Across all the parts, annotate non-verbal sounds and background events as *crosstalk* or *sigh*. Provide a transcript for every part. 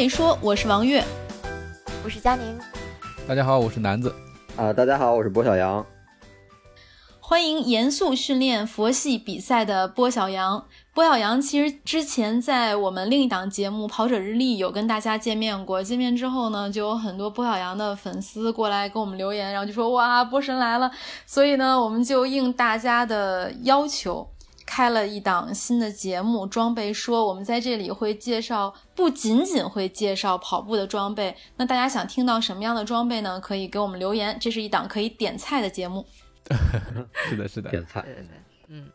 收听装备说，我是王悦，我是佳宁。大家好，我是南子。啊，大家好，我是波小杨。欢迎严肃训练佛系比赛的波小杨。波小杨其实之前在我们另一档节目《跑者日历》有跟大家见面过。见面之后呢，就有很多波小杨的粉丝过来给我们留言，然后就说：“哇，波神来了！”所以呢，我们就应大家的要求。开了一档新的节目，装备说我们在这里会介绍，不仅仅会介绍跑步的装备。那大家想听到什么样的装备呢？可以给我们留言。这是一档可以点菜的节目。*laughs* 是的，是的，点菜。对对对，嗯。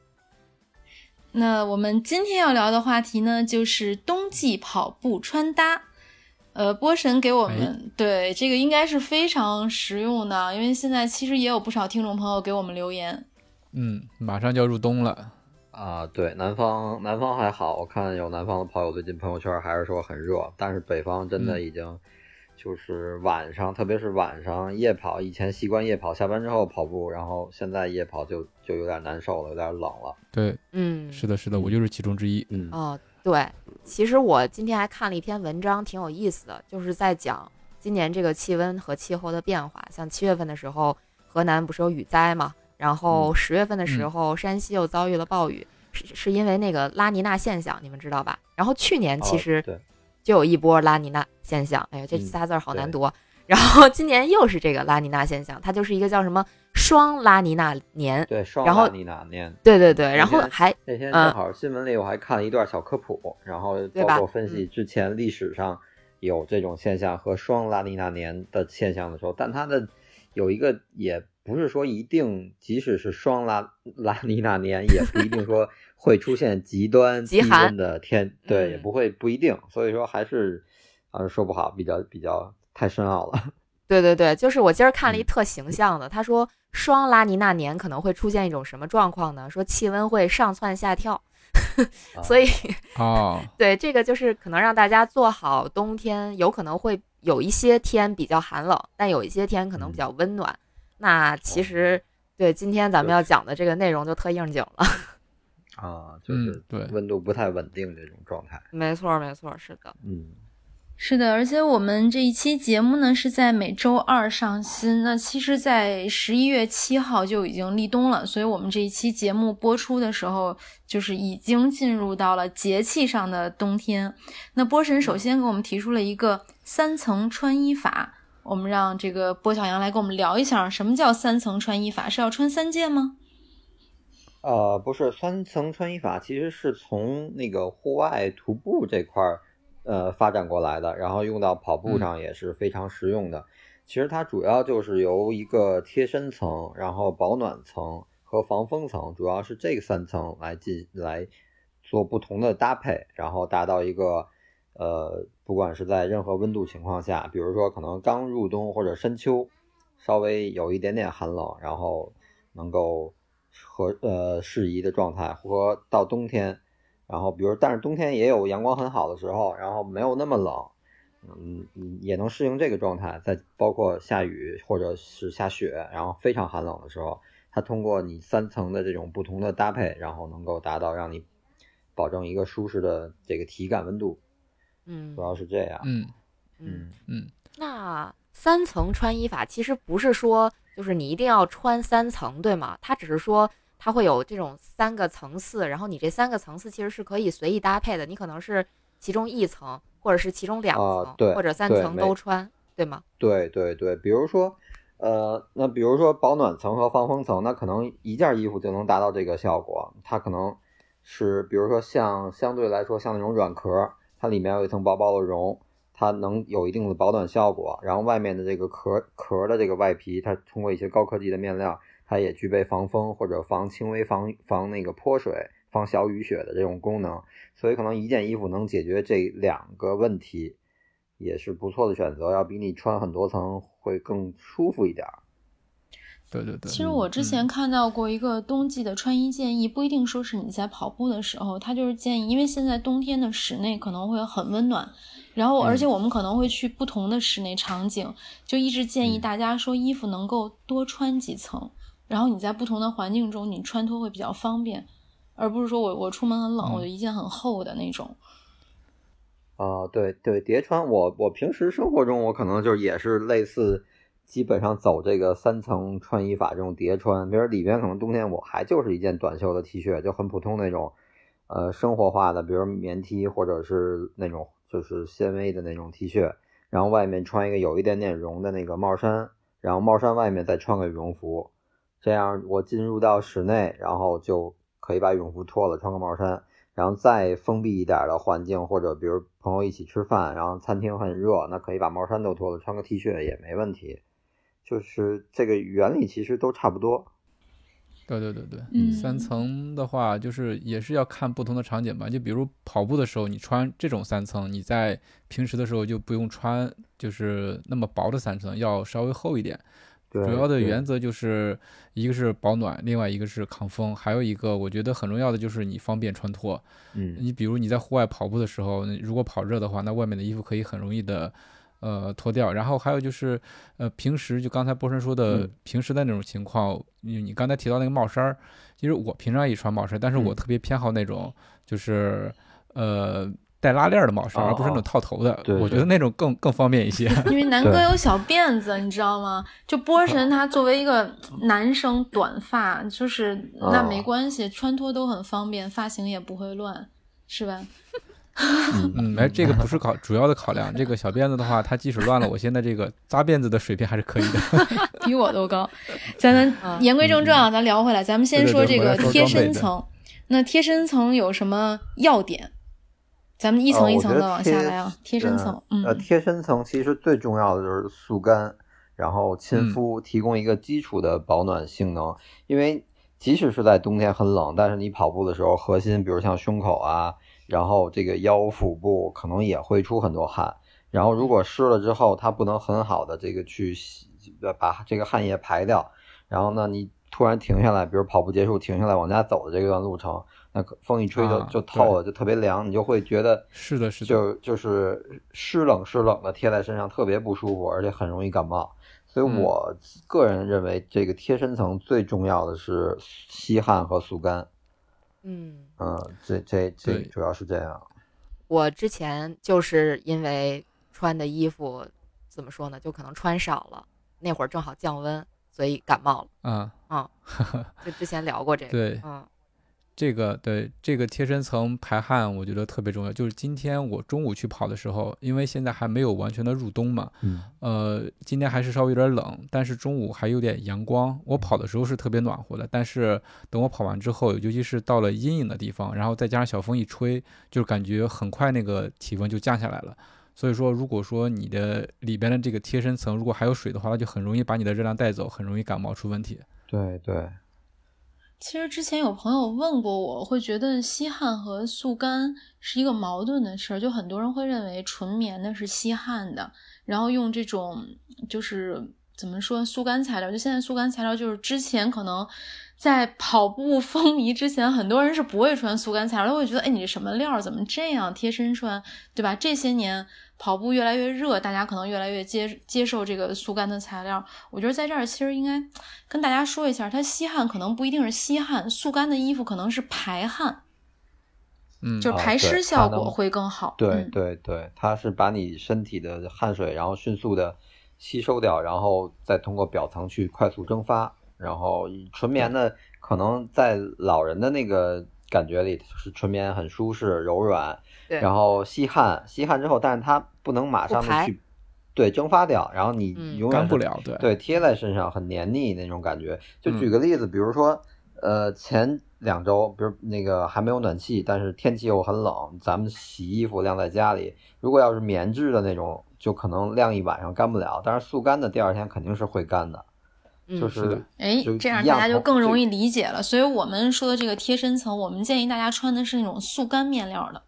那我们今天要聊的话题呢，就是冬季跑步穿搭。呃，波神给我们对这个应该是非常实用的，因为现在其实也有不少听众朋友给我们留言。嗯，马上就要入冬了。啊，对，南方南方还好，我看有南方的朋友最近朋友圈还是说很热，但是北方真的已经就是晚上，特别是晚上夜跑，以前习惯夜跑，下班之后跑步，然后现在夜跑就就有点难受了，有点冷了。对，嗯，是的，是的，我就是其中之一。嗯，哦，对，其实我今天还看了一篇文章，挺有意思的，就是在讲今年这个气温和气候的变化。像七月份的时候，河南不是有雨灾嘛？然后十月份的时候，山西又遭遇了暴雨，是是因为那个拉尼娜现象，你们知道吧？然后去年其实就有一波拉尼娜现象，哎呀，这仨字儿好难读。然后今年又是这个拉尼娜现象，它就是一个叫什么双拉尼娜年，对，双拉尼娜年，对对对。然后还那天正好新闻里我还看了一段小科普，然后包括分析之前历史上有这种现象和双拉尼娜年的现象的时候，但它的有一个也。不是说一定，即使是双拉拉尼娜年，也不一定说会出现极端低温的天，对，也不会不一定。所以说还是啊说不好，比较比较太深奥了。*laughs* 对对对，就是我今儿看了一特形象的，他说双拉尼娜年可能会出现一种什么状况呢？说气温会上蹿下跳，*laughs* 所以哦，*laughs* 对这个就是可能让大家做好冬天，有可能会有一些天比较寒冷，但有一些天可能比较温暖。那其实对今天咱们要讲的这个内容就特应景了 *laughs* 啊，就是对温度不太稳定这种状态。没错，没错，是的，嗯，是的，而且我们这一期节目呢是在每周二上新。那其实，在十一月七号就已经立冬了，所以我们这一期节目播出的时候，就是已经进入到了节气上的冬天。那波神首先给我们提出了一个三层穿衣法。我们让这个波小杨来跟我们聊一下，什么叫三层穿衣法？是要穿三件吗？呃，不是，三层穿衣法其实是从那个户外徒步这块儿呃发展过来的，然后用到跑步上也是非常实用的。其实它主要就是由一个贴身层、然后保暖层和防风层，主要是这三层来进来做不同的搭配，然后达到一个。呃，不管是在任何温度情况下，比如说可能刚入冬或者深秋，稍微有一点点寒冷，然后能够和呃适宜的状态，和到冬天，然后比如但是冬天也有阳光很好的时候，然后没有那么冷，嗯，也能适应这个状态。在包括下雨或者是下雪，然后非常寒冷的时候，它通过你三层的这种不同的搭配，然后能够达到让你保证一个舒适的这个体感温度。嗯，主要是这样。嗯嗯嗯。那三层穿衣法其实不是说就是你一定要穿三层，对吗？它只是说它会有这种三个层次，然后你这三个层次其实是可以随意搭配的。你可能是其中一层，或者是其中两层，对，或者三层都穿，对吗？对对对，比如说，呃，那比如说保暖层和防风层，那可能一件衣服就能达到这个效果。它可能是比如说像相对来说像那种软壳。它里面有一层薄薄的绒，它能有一定的保暖效果。然后外面的这个壳壳的这个外皮，它通过一些高科技的面料，它也具备防风或者防轻微防防那个泼水、防小雨雪的这种功能。所以可能一件衣服能解决这两个问题，也是不错的选择。要比你穿很多层会更舒服一点。对对对，其实我之前看到过一个冬季的穿衣建议，不一定说是你在跑步的时候，它就是建议，因为现在冬天的室内可能会很温暖，然后而且我们可能会去不同的室内场景，就一直建议大家说衣服能够多穿几层，然后你在不同的环境中你穿脱会比较方便，而不是说我我出门很冷，我就一件很厚的那种。啊，哦，对对，叠穿我我平时生活中我可能就是也是类似，基本上走这个三层穿衣法这种叠穿，比如里边可能冬天我还就是一件短袖的 T 恤，就很普通那种，呃，生活化的，比如棉 T 或者是那种就是纤维的那种 T 恤，然后外面穿一个有一点点绒的那个帽衫，然后帽衫外面再穿个羽绒服，这样我进入到室内，然后就可以把羽绒服脱了，穿个帽衫。然后再封闭一点的环境，或者比如朋友一起吃饭，然后餐厅很热，那可以把帽衫都脱了，穿个 T 恤也没问题。就是这个原理其实都差不多。对对对对，嗯三层的话，就是也是要看不同的场景吧。就比如跑步的时候，你穿这种三层，你在平时的时候就不用穿，就是那么薄的三层，要稍微厚一点。对，主要的原则就是一个是保暖，另外一个是抗风，还有一个我觉得很重要的就是你方便穿脱。嗯你比如你在户外跑步的时候，如果跑热的话，那外面的衣服可以很容易的呃脱掉。然后还有就是呃平时就刚才波神说的，嗯平时的那种情况，你你刚才提到那个帽衫儿，其实我平常也穿帽衫，但是我嗯特别偏好那种就是呃带拉链儿的帽衫，哦而不是那种套头的。对对我觉得那种更更方便一些。因为 *laughs* 南哥有小辫子，你知道吗？就波神他作为一个男生，短发就是那没关系，穿脱都很方便，发型也不会乱，是吧？嗯，哎，这个不是考主要的考量。这个小辫子的话，它即使乱了，我现在这个扎辫子的水平还是可以的。*laughs* 比我都高。咱们嗯言归正传啊，咱聊回来，咱们先说这个贴身层。那贴身层有什么要点？咱们一层一层的往下来啊。贴身层，呃，嗯，贴身层其实最重要的就是速干，然后亲嗯肤，提供一个基础的保暖性能。因为即使是在冬天很冷，但是你跑步的时候，核心比如像胸口啊，然后这个腰腹部可能也会出很多汗。然后如果湿了之后，它不能很好的这个去洗，呃把这个汗液排掉。然后呢，你突然停下来，比如跑步结束停下来往家走的这段路程，那风一吹就啊就透了，就特别凉，你就会觉得是的，是的。就就是湿冷湿冷的贴在身上特别不舒服，而且很容易感冒。所以嗯我个人认为，这个贴身层最重要的是吸汗和速干。嗯，嗯，这这这主要是这样。我之前就是因为穿的衣服怎么说呢，就可能穿少了，那会儿正好降温，所以感冒了。嗯嗯，*laughs* 就之前聊过这个，对，嗯这个对这个贴身层排汗，我觉得特别重要。就是今天我中午去跑的时候，因为现在还没有完全的入冬嘛，嗯呃，今天还是稍微有点冷，但是中午还有点阳光。我跑的时候是特别暖和的，但是等我跑完之后，尤其是到了阴影的地方，然后再加上小风一吹，就是感觉很快那个体温就降下来了。所以说，如果说你的里边的这个贴身层如果还有水的话，它就很容易把你的热量带走，很容易感冒出问题。对对，其实之前有朋友问过我，会觉得吸汗和速干是一个矛盾的事儿，就很多人会认为纯棉的是吸汗的，然后用这种就是怎么说速干材料，就现在速干材料就是之前可能在跑步 *laughs* 风靡之前，很多人是不会穿速干材料，他会觉得哎你什么料怎么这样贴身穿，对吧？这些年跑步越来越热，大家可能越来越接接受这个速干的材料。我觉得在这儿其实应该跟大家说一下，它吸汗可能不一定是吸汗，速干的衣服可能是排汗，嗯，就是排湿效果会更好。对嗯对对，它是把你身体的汗水，然后迅速的吸收掉，然后再通过表层去快速蒸发。然后纯棉的可能在老人的那个感觉里是纯棉很舒适柔软，对然后吸汗吸汗之后，但是它不能马上的去对蒸发掉，然后你嗯永远是干不了，对对，贴在身上很黏腻那种感觉。就嗯举个例子，比如说，呃，前两周，比如那个还没有暖气，但是天气又很冷，咱们洗衣服晾在家里，如果要是棉质的那种，就可能晾一晚上干不了，但是速干的第二天肯定是会干的，嗯就是的哎就，这样大家就更容易理解了。所以我们说的这个贴身层，我们建议大家穿的是那种速干面料的。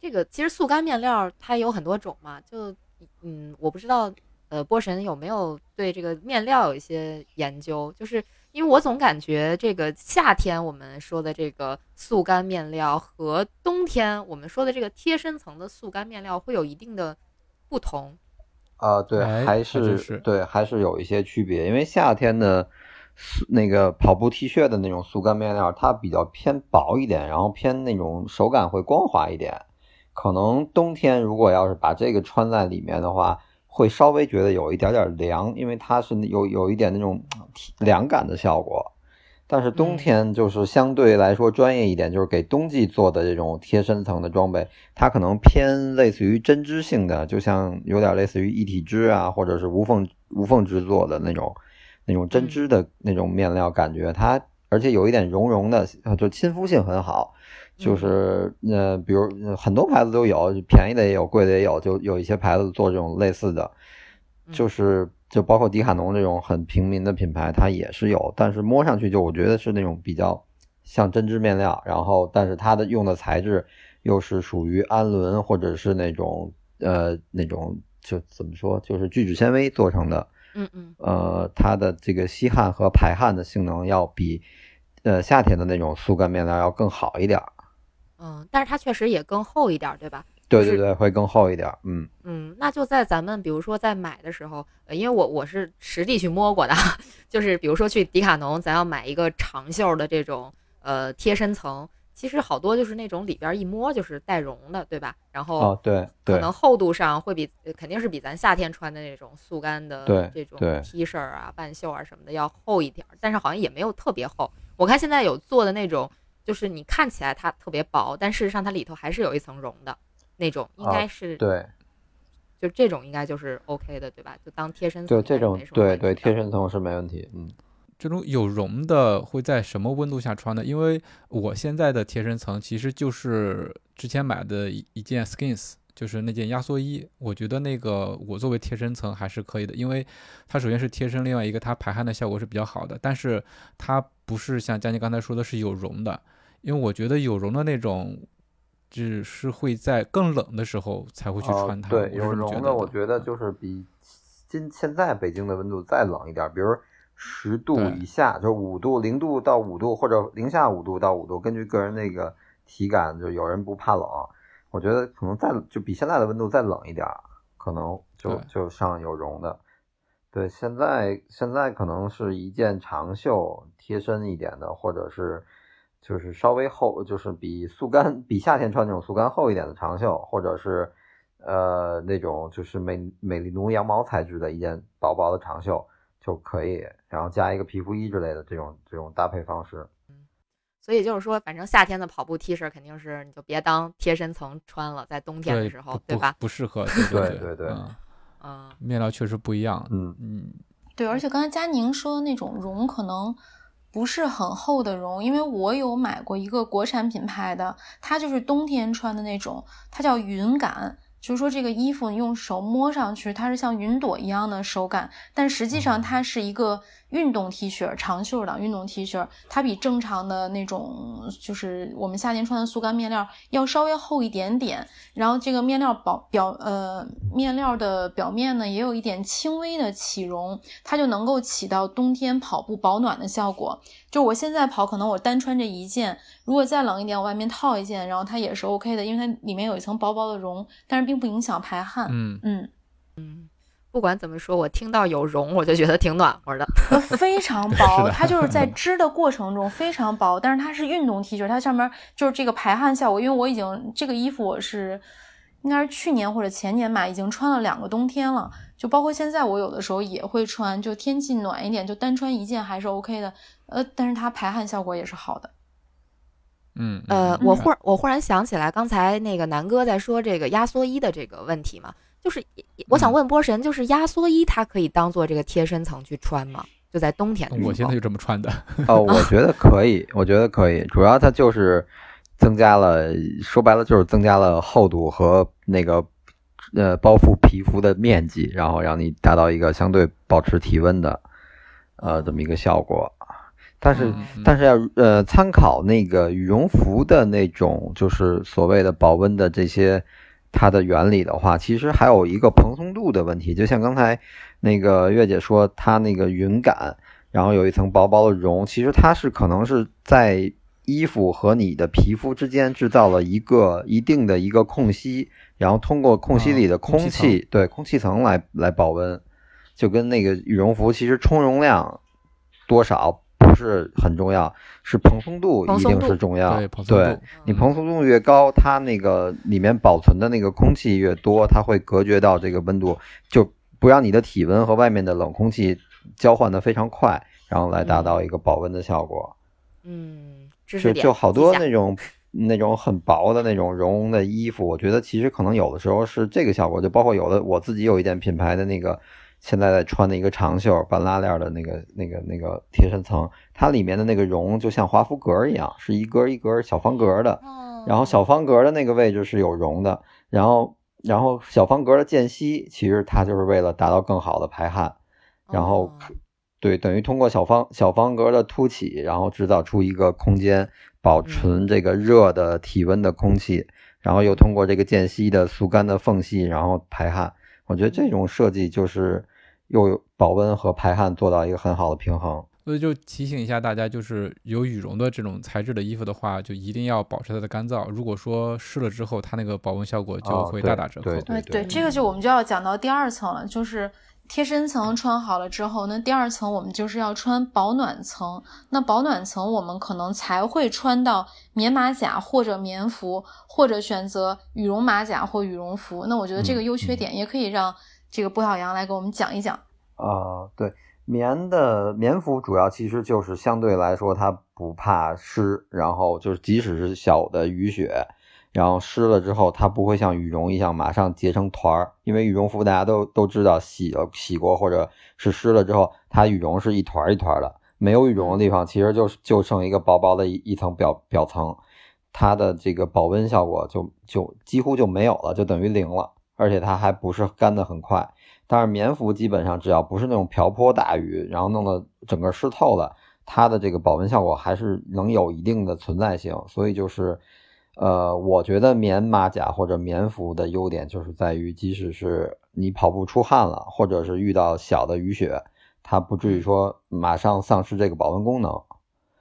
这个其实速干面料它有很多种嘛，就嗯，我不知道呃波神有没有对这个面料有一些研究，就是因为我总感觉这个夏天我们说的这个速干面料和冬天我们说的这个贴身层的速干面料会有一定的不同。啊、对，哎还是对，还是有一些区别，因为夏天的速那个跑步 T 恤的那种速干面料，它比较偏薄一点，然后偏那种手感会光滑一点。可能冬天如果要是把这个穿在里面的话，会稍微觉得有一点点凉，因为它是有有一点那种凉感的效果。但是冬天就是相对来说专业一点，就是给冬季做的这种贴身层的装备，它可能偏类似于针织性的，就像有点类似于一体织啊，或者是无缝无缝制作的那种那种针织的那种面料，感觉它而且有一点绒绒的，就亲肤性很好。就是呃，比如很多牌子都有，便宜的也有，贵的也有，就有一些牌子做这种类似的，就是。就包括迪卡侬这种很平民的品牌，它也是有，但是摸上去就我觉得是那种比较像针织面料，然后但是它的用的材质又是属于氨纶或者是那种呃那种就怎么说，就是聚酯纤维做成的，嗯嗯，呃，它的这个吸汗和排汗的性能要比呃夏天的那种速干面料要更好一点，嗯，但是它确实也更厚一点，对吧？对对对，会更厚一点。嗯嗯，那就在咱们比如说在买的时候，呃，因为我我是实地去摸过的，*laughs* 就是比如说去迪卡侬，咱要买一个长袖的这种呃贴身层，其实好多就是那种里边一摸就是带绒的，对吧？然后哦对对，可能厚度上会比肯定是比咱夏天穿的那种速干的这种 T 恤啊、半袖啊什么的要厚一点，但是好像也没有特别厚。我看现在有做的那种，就是你看起来它特别薄，但事实上它里头还是有一层绒的。那种应该是对，就这种应该就是 OK 的，对吧？就当贴身层。对这种，对对，贴身层是没问题。嗯，这种有绒的会在什么温度下穿呢？因为我现在的贴身层其实就是之前买的一一件 Skins，就是那件压缩衣。我觉得那个我作为贴身层还是可以的，因为它首先是贴身，另外一个它排汗的效果是比较好的。但是它不是像佳妮刚才说的是有绒的，因为我觉得有绒的那种。只是会在更冷的时候才会去穿它。对，有绒的，我觉得就是比今现在北京的温度再冷一点，比如十度以下，就五度、零度到五度，或者零下五度到五度，根据个人那个体感，就有人不怕冷。我觉得可能再就比现在的温度再冷一点，可能就就上有绒的。对，现在现在可能是一件长袖贴身一点的，或者是。就是稍微厚，就是比速干比夏天穿那种速干厚一点的长袖，或者是呃那种就是美美丽奴羊毛材质的一件薄薄的长袖就可以，然后加一个皮肤衣之类的这种这种搭配方式。嗯，所以就是说，反正夏天的跑步 T 恤肯定是你就别当贴身层穿了，在冬天的时候，对吧？不适合。对对对，嗯，面料确实不一样。嗯嗯，对，而且刚才佳宁说的那种绒可能。不是很厚的绒，因为我有买过一个国产品牌的，它就是冬天穿的那种，它叫云感。就是说，这个衣服用手摸上去，它是像云朵一样的手感，但实际上它是一个运动 T 恤，长袖的运动 T 恤，它比正常的那种就是我们夏天穿的速干面料要稍微厚一点点。然后这个面料表表呃面料的表面呢，也有一点轻微的起绒，它就能够起到冬天跑步保暖的效果。就我现在跑，可能我单穿这一件，如果再冷一点，我外面套一件，然后它也是 OK 的，因为它里面有一层薄薄的绒，但是并不影响排汗。嗯嗯嗯，不管怎么说，我听到有绒，我就觉得挺暖和的，非常薄。它就是在 *laughs* 织的过程中非常薄，但是它是运动 T 恤，它上面就是这个排汗效果。因为我已经这个衣服我是应该是去年或者前年买，已经穿了两个冬天了。就包括现在，我有的时候也会穿，就天气暖一点，就单穿一件还是 OK 的。呃，但是它排汗效果也是好的。嗯，呃，我忽我忽然想起来，刚才那个南哥在说这个压缩衣的这个问题嘛，就是我想问波神，就是压缩衣它可以当做这个贴身层去穿吗？就在冬天的时候。我现在就这么穿的。哦，我觉得可以，我觉得可以，主要它就是增加了，说白了就是增加了厚度和那个。呃，包覆皮肤的面积，然后让你达到一个相对保持体温的，呃，这么一个效果。但是，但是要呃参考那个羽绒服的那种，就是所谓的保温的这些它的原理的话，其实还有一个蓬松度的问题。就像刚才那个月姐说，它那个云感，然后有一层薄薄的绒，其实它是可能是在衣服和你的皮肤之间制造了一个一定的一个空隙。然后通过空隙里的空气，对空气层来来保温，就跟那个羽绒服其实充绒量多少不是很重要，是蓬松度一定是重要。对，蓬松对度，你蓬松度越高，它那个里面保存的那个空气越多，它会隔绝到这个温度，就不让你的体温和外面的冷空气交换的非常快，然后来达到一个保温的效果。嗯，就就好多那种那种很薄的那种绒的衣服，我觉得其实可能有的时候是这个效果，就包括有的我自己有一件品牌的那个现在在穿的一个长袖半拉链的那个那个那个贴身层，它里面的那个绒就像华夫格一样，是一格一格小方格的，哦。然后小方格的那个位置是有绒的，然后然后小方格的间隙其实它就是为了达到更好的排汗，然后哦。对，等于通过小方小方格的凸起，然后制造出一个空间，保存这个热的体温的空气，然后又通过这个间隙的速干的缝隙，然后排汗。我觉得这种设计就是又有保温和排汗做到一个很好的平衡。所以就提醒一下大家，就是有羽绒的这种材质的衣服的话，就一定要保持它的干燥。如果说湿了之后，它那个保温效果就哦会大打折扣。对哎，对对，这个就我们就要讲到第二层了，就是贴身层穿好了之后，那第二层我们就是要穿保暖层。那保暖层我们可能才会穿到棉马甲或者棉服，或者选择羽绒马甲或羽绒服。那我觉得这个嗯优缺点也可以让这个布小杨来给我们讲一讲。啊、对，棉的棉服主要其实就是相对来说它不怕湿，然后就是即使是小的雨雪，然后湿了之后它不会像羽绒一样马上结成团儿，因为羽绒服大家都都知道洗了洗过或者是湿了之后，它羽绒是一团一团的，没有羽绒的地方其实就就剩一个薄薄的一一层表表层，它的这个保温效果就就几乎就没有了，就等于零了，而且它还不是干得很快。但是棉服基本上只要不是那种瓢泼大雨，然后弄得整个湿透了，它的这个保温效果还是能有一定的存在性。所以就是，呃，我觉得棉马甲或者棉服的优点就是在于，即使是你跑步出汗了，或者是遇到小的雨雪，它不至于说马上丧失这个保温功能。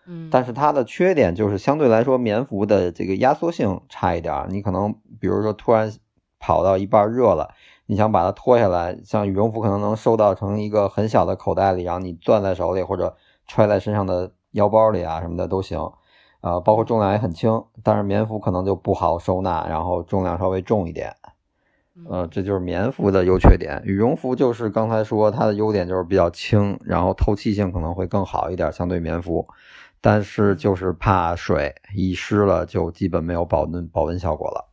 嗯，但是它的缺点就是相对来说棉服的这个压缩性差一点儿。你可能比如说突然跑到一半热了，你想把它脱下来，像羽绒服可能能收到成一个很小的口袋里，然后你攥在手里或者揣在身上的腰包里啊什么的都行。啊、包括重量也很轻，但是棉服可能就不好收纳，然后重量稍微重一点。呃，这就是棉服的优缺点。羽绒服就是刚才说它的优点就是比较轻，然后透气性可能会更好一点，相对棉服。但是就是怕水，一湿了就基本没有保温保温效果了。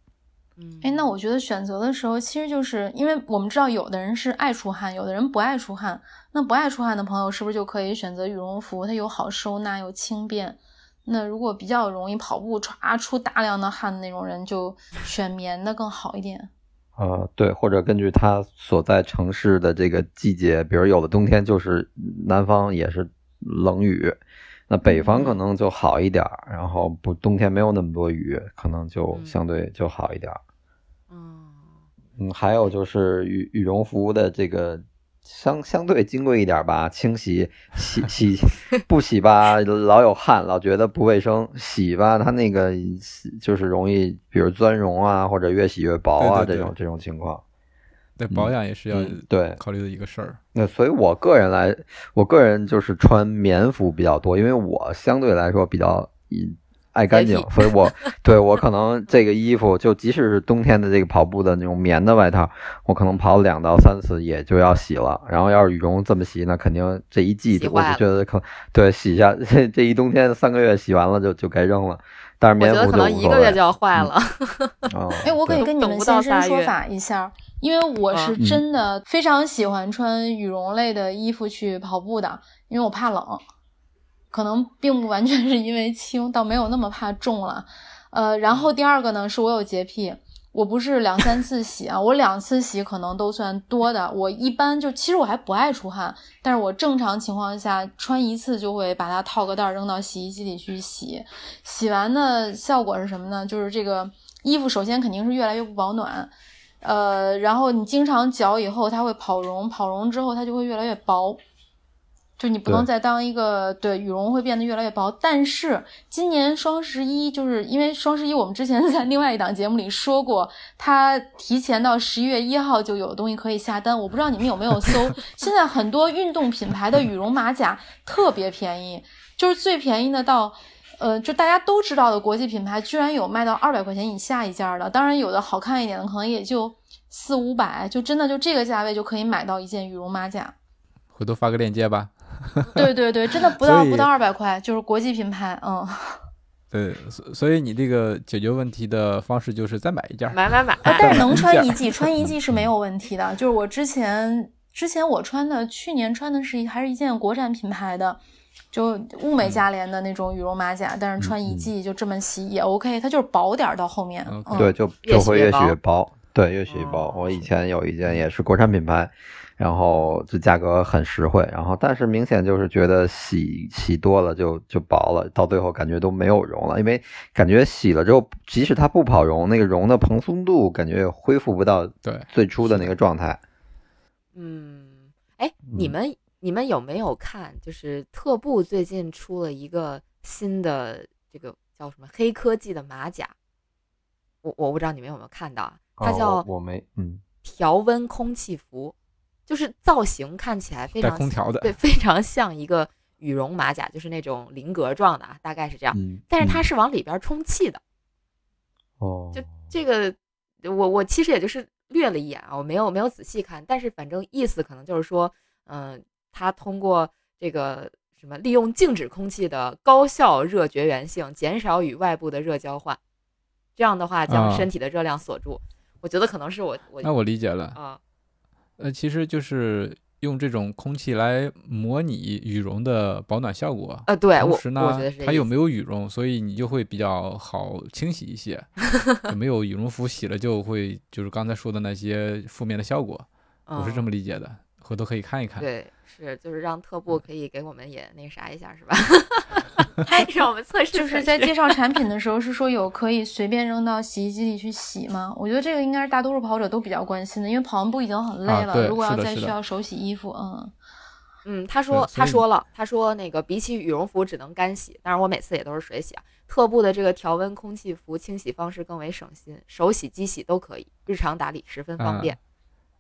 嗯，哎，那我觉得选择的时候，其实就是因为我们知道有的人是爱出汗，有的人不爱出汗。那不爱出汗的朋友，是不是就可以选择羽绒服？它又好收纳又轻便。那如果比较容易跑步唰出大量的汗的那种人，就选棉的更好一点。呃，对，或者根据他所在城市的这个季节，比如有的冬天就是南方也是冷雨，那北方可能就好一点儿，然后不冬天没有那么多雨，可能就嗯相对就好一点儿。嗯嗯，还有就是羽羽绒服的这个相相对金贵一点吧，清洗洗洗不洗吧，老有汗，老觉得不卫生；洗吧，它那个就是容易，比如钻绒啊，或者越洗越薄啊，对对对这种这种情况。对，保养也是要嗯对考虑的一个事儿。那所以，我个人来，我个人就是穿棉服比较多，因为我相对来说比较嗯爱干净，所以我对我可能这个衣服，就即使是冬天的这个跑步的那种棉的外套，我可能跑两到三次也就要洗了。然后要是羽绒这么洗，那肯定这一季我就觉得可对洗一下 *laughs* 这这一冬天三个月洗完了就就该扔了。但是棉服觉得可能一个月就要坏了。啊。哎，我可以跟你们现身说法一下，因为我是嗯真的非常喜欢穿羽绒类的衣服去跑步的，因为我怕冷，可能并不完全是因为轻，倒没有那么怕重了。呃，然后第二个呢，是我有洁癖，我不是两三次洗啊，我两次洗可能都算多的。我一般就其实我还不爱出汗，但是我正常情况下穿一次就会把它套个袋儿扔到洗衣机里去洗。洗完的效果是什么呢？就是这个衣服首先肯定是越来越不保暖，呃，然后你经常搅以后它会跑绒，跑绒之后它就会越来越薄。就你不能再当一个对羽绒会变得越来越薄，但是今年双十一就是因为双十一我们之前 *laughs* 在另外一档节目里说过，它提前到十一月一号就有东西可以下单，我不知道你们有没有搜，*laughs* 现在很多运动品牌的羽绒马甲特别便宜，就是最便宜的到，呃，就大家都知道的国际品牌，居然有卖到二百块钱以下一件的。当然，有的好看一点的，可能也就四五百，就真的就这个价位就可以买到一件羽绒马甲。回头发个链接吧。*laughs* 对对对，真的不到不到二百块，就是国际品牌，嗯。*laughs* 对，所所以你这个解决问题的方式就是再买一件，买买买。但是能穿一季，穿一季是没有问题的。就是我之前之前我穿的，去年穿的是一还是一件国产品牌的，就物美价廉的那种羽绒马甲，但是穿一季就这么洗也 OK，它就是薄点到后面。嗯对，就就会越洗越薄。对，越洗越薄。我以前有一件也是国产品牌。然后这价格很实惠，然后但是明显就是觉得洗洗多了就就薄了，到最后感觉都没有绒了，因为感觉洗了之后，即使它不跑绒，那个绒的蓬松度感觉也恢复不到对最初的那个状态。嗯，哎，你们你们有没有看？就是特步最近出了一个新的这个叫什么黑科技的马甲，我我不知道你们有没有看到啊？它叫我没嗯调温空气服。就是造型看起来非常空调的，对，非常像一个羽绒马甲，就是那种菱格状的啊，大概是这样。但是它是往里边充气的。哦，就这个，我我其实也就是略了一眼啊，我没有没有仔细看，但是反正意思可能就是说，嗯，它通过这个什么利用静止空气的高效热绝缘性，减少与外部的热交换，这样的话将身体的热量锁住。我觉得可能是我我那我理解了啊。呃，其实就是用这种空气来模拟羽绒的保暖效果。呃，对，同时呢，它又没有羽绒，所以你就会比较好清洗一些，*laughs* 没有羽绒服洗了就会就是刚才说的那些负面的效果。我是这么理解的，回头可以看一看。对，是就是让特步可以给我们也那啥一下，是吧？*laughs* *laughs* 让我们测试，就是在介绍产品的时候是说有可以随便扔到洗衣机里去洗吗？我觉得这个应该是大多数跑者都比较关心的，因为跑完步已经很累了，如果要再需要手洗衣服，嗯嗯，他说他说了，他说那个比起羽绒服只能干洗，但是我每次也都是水洗啊。特步的这个调温空气服清洗方式更为省心，手洗机洗都可以，日常打理十分方便。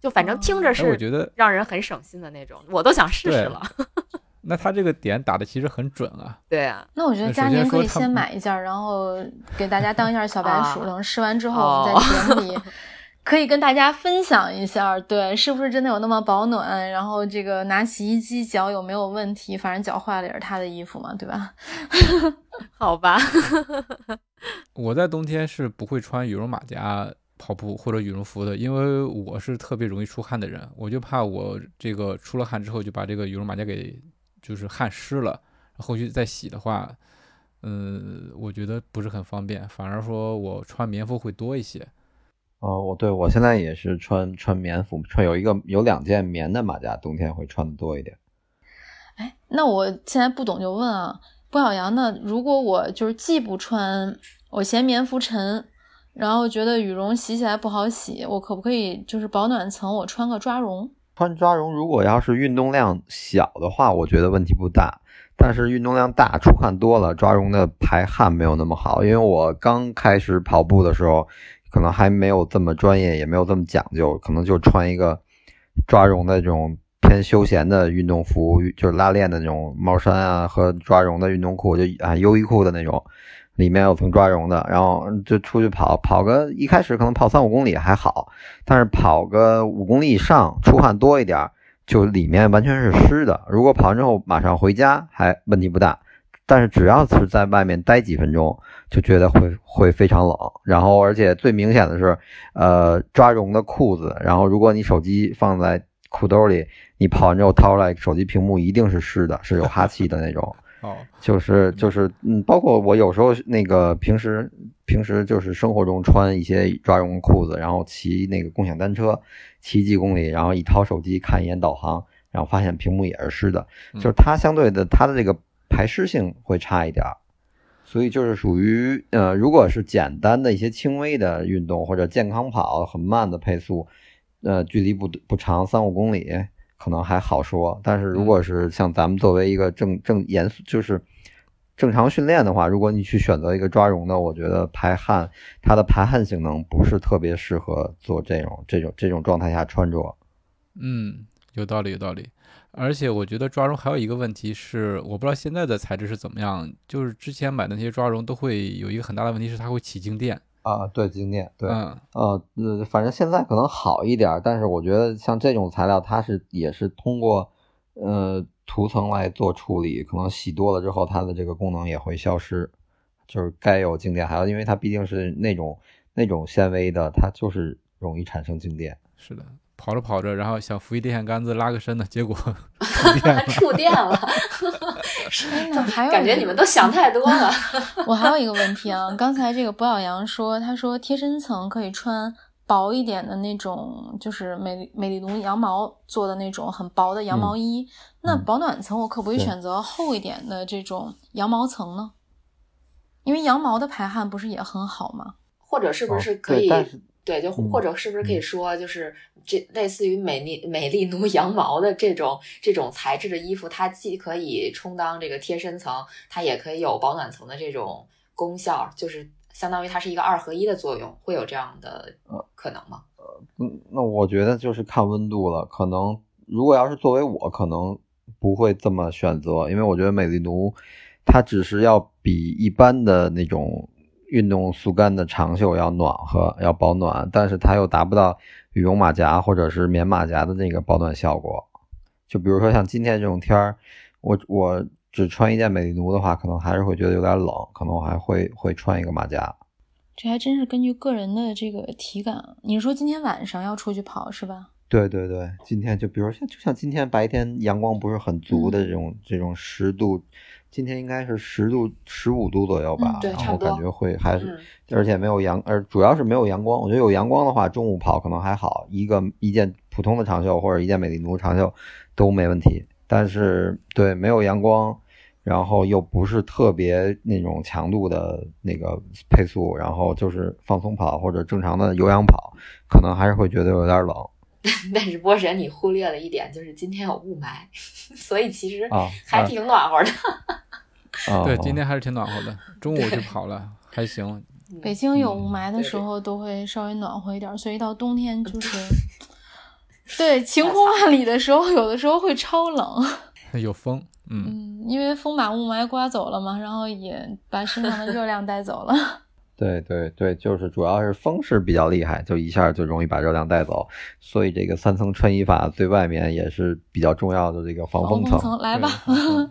就反正听着是我觉得让人很省心的那种，我都想试试了。*laughs* 那他这个点打的其实很准啊。对啊，那我觉得佳宁可以先买一件，然后给大家当一下小白鼠，*laughs* 等试完之后我们在节目里 *laughs* 可以跟大家分享一下，对，是不是真的有那么保暖？然后这个拿洗衣机脚有没有问题？反正脚坏了也是他的衣服嘛，对吧？*laughs* 好吧。我在冬天是不会穿羽绒马甲跑步或者羽绒服的，因为我是特别容易出汗的人，我就怕我这个出了汗之后就把这个羽绒马甲给。就是汗湿了，后续再洗的话，嗯，我觉得不是很方便，反而说我穿棉服会多一些。哦，我对我现在也是穿穿棉服，穿有一个有两件棉的马甲，冬天会穿的多一点。哎，那我现在不懂就问啊，不小杨，那如果我就是既不穿，我嫌棉服沉，然后觉得羽绒洗起来不好洗，我可不可以就是保暖层我穿个抓绒？穿抓绒，如果要是运动量小的话，我觉得问题不大。但是运动量大、出汗多了，抓绒的排汗没有那么好。因为我刚开始跑步的时候，可能还没有这么专业，也没有这么讲究，可能就穿一个抓绒的这种偏休闲的运动服，就是拉链的那种帽衫啊，和抓绒的运动裤，就啊优衣库的那种。里面有层抓绒的，然后就出去跑，跑个一开始可能跑三五公里还好，但是跑个五公里以上，出汗多一点，就里面完全是湿的。如果跑完之后马上回家还问题不大，但是只要是在外面待几分钟，就觉得会会非常冷。然后而且最明显的是，呃，抓绒的裤子，然后如果你手机放在裤兜里，你跑完之后掏出来，手机屏幕一定是湿的，是有哈气的那种。哦，就是就是，嗯，包括我有时候那个平时平时就是生活中穿一些抓绒裤子，然后骑那个共享单车，骑几公里，然后一掏手机看一眼导航，然后发现屏幕也是湿的，就是它相对的它的这个排湿性会差一点，所以就是属于呃，如果是简单的一些轻微的运动或者健康跑很慢的配速，呃，距离不不长三五公里。可能还好说，但是如果是像咱们作为一个正正严肃就是正常训练的话，如果你去选择一个抓绒的，我觉得排汗它的排汗性能不是特别适合做这种这种这种状态下穿着。嗯，有道理，有道理。而且我觉得抓绒还有一个问题是，我不知道现在的材质是怎么样。就是之前买的那些抓绒都会有一个很大的问题是它会起静电啊，对静电，对，嗯呃，呃，反正现在可能好一点，但是我觉得像这种材料，它是也是通过呃涂层来做处理，可能洗多了之后，它的这个功能也会消失，就是该有静电还有，因为它毕竟是那种那种纤维的，它就是容易产生静电。是的，跑着跑着，然后想扶一电线杆子拉个伸的，结果 *laughs* *laughs* 触电了。触电了，哎，那还有感觉你们都想太多了。*laughs* 我还有一个问题啊，刚才这个博小阳说，他说贴身层可以穿薄一点的那种，就是美美丽奴羊毛做的那种很薄的羊毛衣。那嗯保暖层我可不可以选择厚一点的这种羊毛层呢？因为羊毛的排汗不是也很好吗？或者是不哦是可以？对就嗯或者是不是可以说，就是这类似于美丽美丽奴羊毛的这种这种材质的衣服，它既可以充当这个贴身层，它也可以有保暖层的这种功效，就是相当于它是一个二合一的作用，会有这样的可能吗？嗯，那我觉得就是看温度了。可能如果要是作为我，可能不会这么选择，因为我觉得美丽奴它只是要比一般的那种运动速干的长袖要暖和，要保暖，但是它又达不到羽绒马甲或者是棉马甲的那个保暖效果。就比如说像今天这种天儿，我我只穿一件美丽奴的话，可能还是会觉得有点冷，可能我还会会穿一个马甲。这还真是根据个人的这个体感。你是说今天晚上要出去跑是吧？对对对，今天就比如像就像今天白天阳光不是很足的这种、这种十度，今天应该是十度十五度左右吧，然后感觉会还是、嗯而且没有阳，呃主要是没有阳光。我觉得有阳光的话，中午跑可能还好，一个一件普通的长袖或者一件美丽奴长袖都没问题。但是对没有阳光，然后又不是特别那种强度的那个配速，然后就是放松跑或者正常的有氧跑，可能还是会觉得有点冷 *laughs* 但是波神，你忽略了一点，就是今天有雾霾，所以其实啊。还挺暖和的。啊，*laughs* 对，今天还是挺暖和的，中午就跑了，还行。北京有嗯雾霾的时候都会稍微暖和一点，所以到冬天就是，*laughs* 对晴空万里的时候，有的时候会超冷。有风，嗯，嗯，因为风把雾霾刮走了嘛，然后也把身上的热量带走了。对对对，就是主要是风是比较厉害，就一下就容易把热量带走，所以这个三层穿衣法最外面也是比较重要的这个防防风层。风层来吧，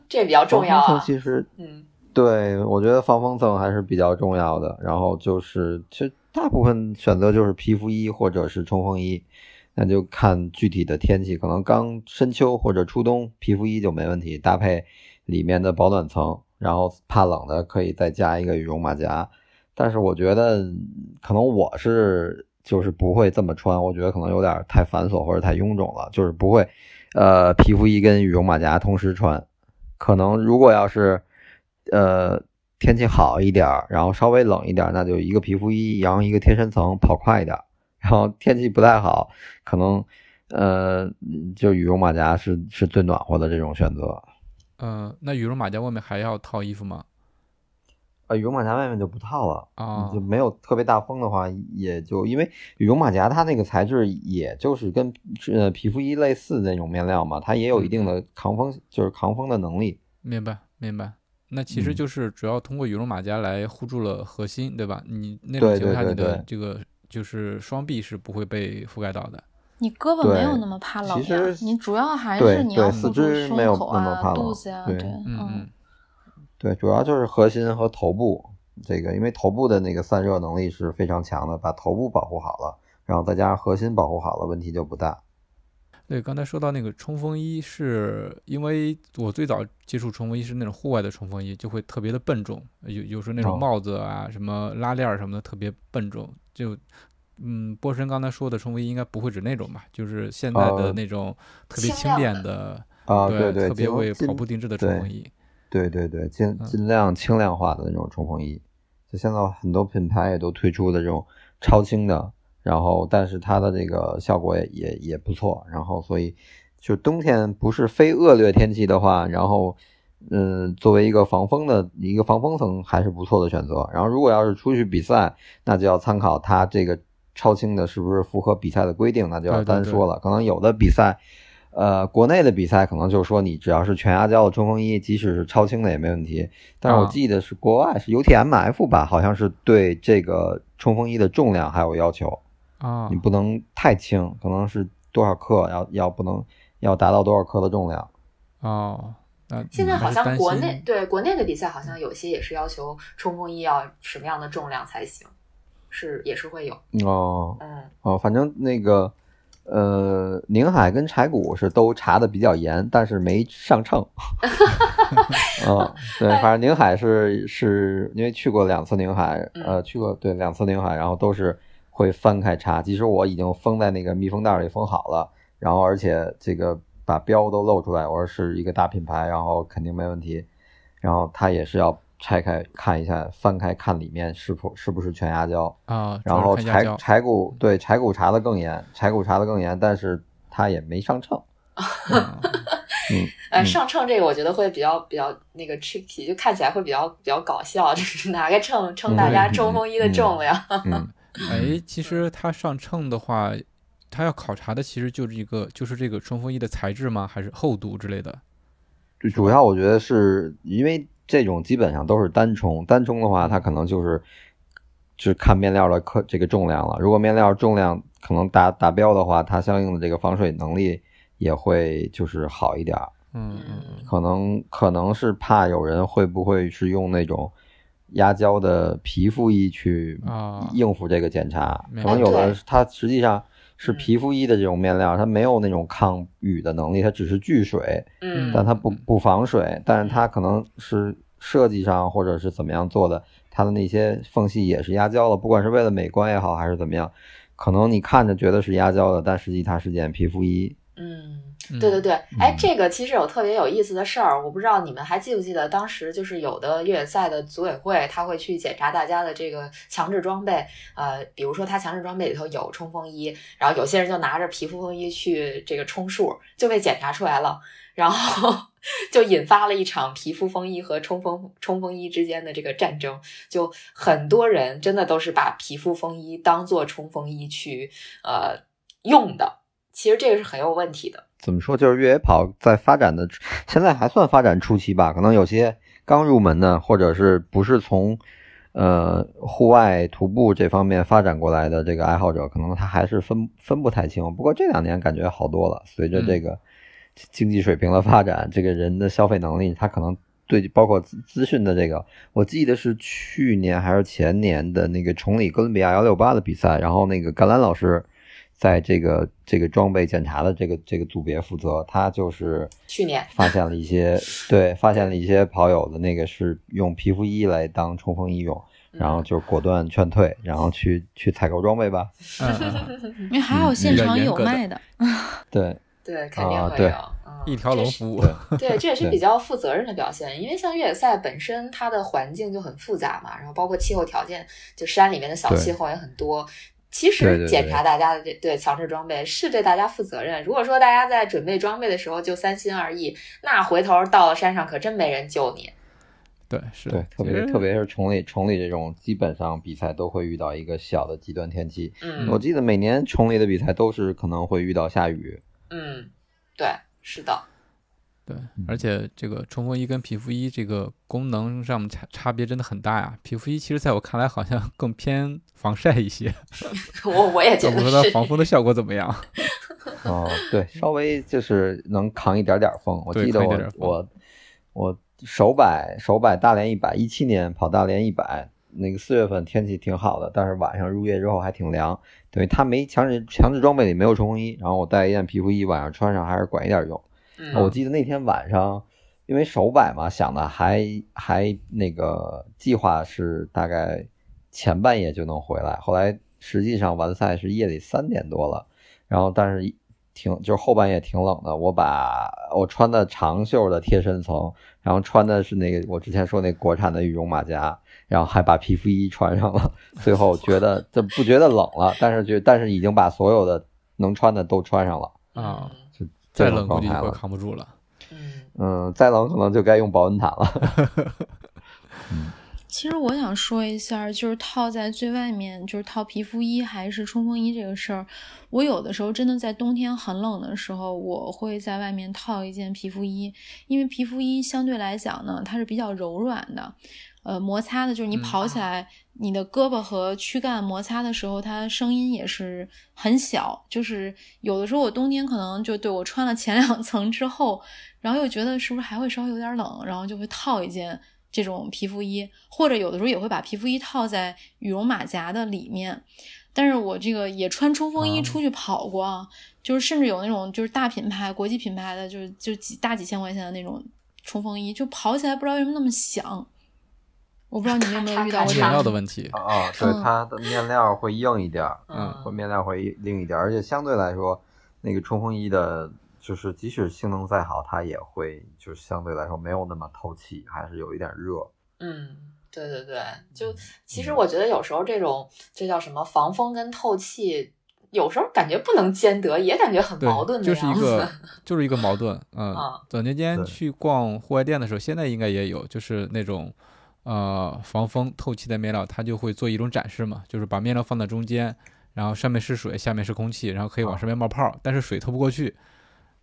这比较重要防风啊层。其实嗯，对我觉得防风层还是比较重要的。然后就是，其实大部分选择就是皮肤衣或者是冲锋衣，那就看具体的天气，可能刚深秋或者初冬，皮肤衣就没问题，搭配里面的保暖层，然后怕冷的可以再加一个羽绒马甲。但是我觉得可能我是就是不会这么穿，我觉得可能有点太繁琐或者太臃肿了，就是不会，呃，皮肤衣跟羽绒马甲同时穿。可能如果要是呃天气好一点儿，然后稍微冷一点，那就一个皮肤衣，然后一个贴身层，跑快一点。然后天气不太好，可能呃就羽绒马甲是是最暖和的这种选择。呃，那羽绒马甲外面还要套衣服吗？呃，羽绒马甲外面就不套了。啊就没有特别大风的话，也就因为羽绒马甲它那个材质，也就是跟呃皮肤衣类似的那种面料嘛，它也有一定的抗风，就是抗风的能力。明白，明白。那其实嗯就是主要通过羽绒马甲来护住了核心，对吧？你那对种情况下，你的这个就是双臂是不会被覆盖到的。你胳膊没有那么怕冷其呀，实你主要还是你要四护住胸肢没有口啊、那么怕冷肚子呀，对对，嗯嗯，对，主要就是核心和头部这个，因为头部的那个散热能力是非常强的，把头部保护好了，然后再加上核心保护好了，问题就不大。对，刚才说到那个冲锋衣，是因为我最早接触冲锋衣是那种户外的冲锋衣，就会特别的笨重，有有时候那种哦帽子啊、什么拉链儿什么的特别笨重。就嗯，波神刚才说的冲锋衣应该不会指那种吧？就是现在的呃那种特别轻便的，啊，对对，特别为跑步定制的冲锋衣。对对对，尽嗯尽量轻量化的那种冲锋衣，就现在很多品牌也都推出的这种超轻的，然后但是它的这个效果也也也不错，然后所以就冬天不是非恶劣天气的话，然后嗯，作为一个防风的一个防风层还是不错的选择。然后如果要是出去比赛，那就要参考它这个超轻的是不是符合比赛的规定，那就要对对对单说了。可能有的比赛。呃，国内的比赛可能就是说你只要是全压胶的冲锋衣，即使是超轻的也没问题。但是我啊记得是国外是 UTMF 吧，好像是对这个冲锋衣的重量还有要求，啊你不能太轻，可能是多少克，要要不能要达到多少克的重量。哦，那现在好像国内对国内的比赛，好像有些也是要求冲锋衣要什么样的重量才行，是也是会有。哦嗯哦，反正那个呃，宁海跟柴谷是都查的比较严，但是没上秤。*laughs* 嗯，对，反正宁海是是因为去过两次宁海，呃，去过对两次宁海，然后都是会翻开查。即使我已经封在那个密封袋里封好了，然后而且这个把标都露出来，我说是一个大品牌，然后肯定没问题。然后他也是要拆开看一下，翻开看里面是否是不是全压胶。啊，然后柴柴骨对柴骨查的更严，柴骨查的更严，但是他也没上秤。*laughs* 嗯 *laughs* 嗯，呃，嗯上秤这个我觉得会比较比较那个 tricky，就看起来会比较比较搞笑，就是拿个秤称大家嗯冲锋衣的重量。嗯，*laughs* 哎，其实他上秤的话，他要考察的其实就是一个，就是这个冲锋衣的材质吗？还是厚度之类的？主主要我觉得是因为这种基本上都是单冲，单冲的话，它可能就是就是看面料的克这个重量了。如果面料重量可能达达标的话，它相应的这个防水能力也会就是好一点儿。嗯嗯嗯可能可能是怕有人会不会是用那种压胶的皮肤衣去啊应付这个检查，可能有的对它实际上是嗯。皮肤衣的这种面料，它没有那种抗雨的能力，它只是聚水，嗯。但它不不防水，但是它可能是设计上或者是怎么样做的，它的那些缝隙也是压胶的，不管是为了美观也好，还是怎么样，可能你看着觉得是压胶的，但实际它是件皮肤衣。嗯，嗯，对对对，哎嗯，这个其实有特别有意思的事儿，我不知道你们还记不记得，当时就是有的越野赛的组委会，他会去检查大家的这个强制装备，呃，比如说他强制装备里头有冲锋衣，然后有些人就拿着皮肤风衣去这个充数，就被检查出来了，然后 *laughs* 就引发了一场皮肤风衣和冲锋冲锋衣之间的这个战争，就很多人真的都是把皮肤风衣当做冲锋衣去呃用的，其实这个是很有问题的。怎么说？就是越野跑在发展的现在还算发展初期吧，可能有些刚入门的，或者是不是从呃户外徒步这方面发展过来的这个爱好者，可能他还是分分不太清。不过这两年感觉好多了，随着这个经济水平的发展，这个人的消费能力，他可能对包括资资讯的这个，我记得是去年还是前年的那个崇礼哥伦比亚幺六八的比赛，然后那个甘兰老师。在这个这个装备检查的这个这个组别负责，他就是去年发现了一些对，发现了一些跑友的那个是用皮肤衣来当冲锋衣用，然后就果断劝退，然后去去采购装备吧。*laughs* 因为还有现场有卖的，对，对，肯定会有，嗯，一条龙服务，*laughs* 对，这也是比较负责任的表现，因为像越野赛本身它的环境就很复杂嘛，然后包括气候条件，就山里面的小气候也很多。其实检查大家的这对强制装备是对大家负责任。如果说大家在准备装备的时候就三心二意，那回头到了山上可真没人救你。对是，对，特别特别是崇礼崇礼这种，基本上比赛都会遇到一个小的极端天气。嗯我记得每年崇礼的比赛都是可能会遇到下雨。嗯，对，是的，对，而且这个冲锋衣跟皮肤衣这个功能上面差差别真的很大呀。皮肤衣其实在我看来好像更偏防晒一些，*laughs* 我我也觉 *laughs* 我不知道得是。防风的效果怎么样。*laughs* 哦，对，稍微就是能扛一点点风。我记得我我我手摆手摆大连一百，一七年跑大连一百，那个四月份天气挺好的，但是晚上入夜之后还挺凉，等于他没强制强制装备里没有冲锋衣，然后我带一件皮肤衣，晚上穿上还是管一点用。嗯。我记得那天晚上，因为首摆嘛，想的还还那个计划是大概前半夜就能回来，后来实际上完赛是夜里三点多了，然后但是挺就是后半夜挺冷的，我把我穿的长袖的贴身层，然后穿的是那个我之前说那国产的羽绒马甲，然后还把皮肤衣穿上了，最后觉得这不觉得冷了，但是觉但是已经把所有的能穿的都穿上了，啊。嗯就再冷估计会状态了。扛不住了。嗯。嗯，再冷可能就该用保温毯了。*laughs* 其实我想说一下，就是套在最外面，就是套皮肤衣还是冲锋衣这个事儿。我有的时候真的在冬天很冷的时候，我会在外面套一件皮肤衣，因为皮肤衣相对来讲呢，它是比较柔软的，呃，摩擦的就是你跑起来，你的胳膊和躯干摩擦的时候，它声音也是很小。就是有的时候我冬天可能就对我穿了前两层之后，然后又觉得是不是还会稍微有点冷，然后就会套一件。这种皮肤衣，或者有的时候也会把皮肤衣套在羽绒马甲的里面。但是我这个也穿冲锋衣出去跑过啊，就是甚至有那种就是大品牌、国际品牌的，就是就几大几千块钱的那种冲锋衣，就跑起来不知道为什么那么响。我不知道你有没有遇到 *laughs* 过面料的问题啊？对，它的面料会硬一点，嗯，会面料会硬一点，而且相对来说，那个冲锋衣的。就是即使性能再好，它也会就是相对来说没有那么透气，还是有一点热。嗯，对对对，就其实我觉得有时候这种这叫什么防风跟透气，有时候感觉不能兼得，也感觉很矛盾。就是一个 *laughs* 就是一个矛盾。嗯，早年间去逛户外店的时候，现在应该也有，就是那种呃防风透气的面料，它就会做一种展示嘛，就是把面料放在中间，然后上面是水，下面是空气，然后可以往上面冒泡，但是水透不过去。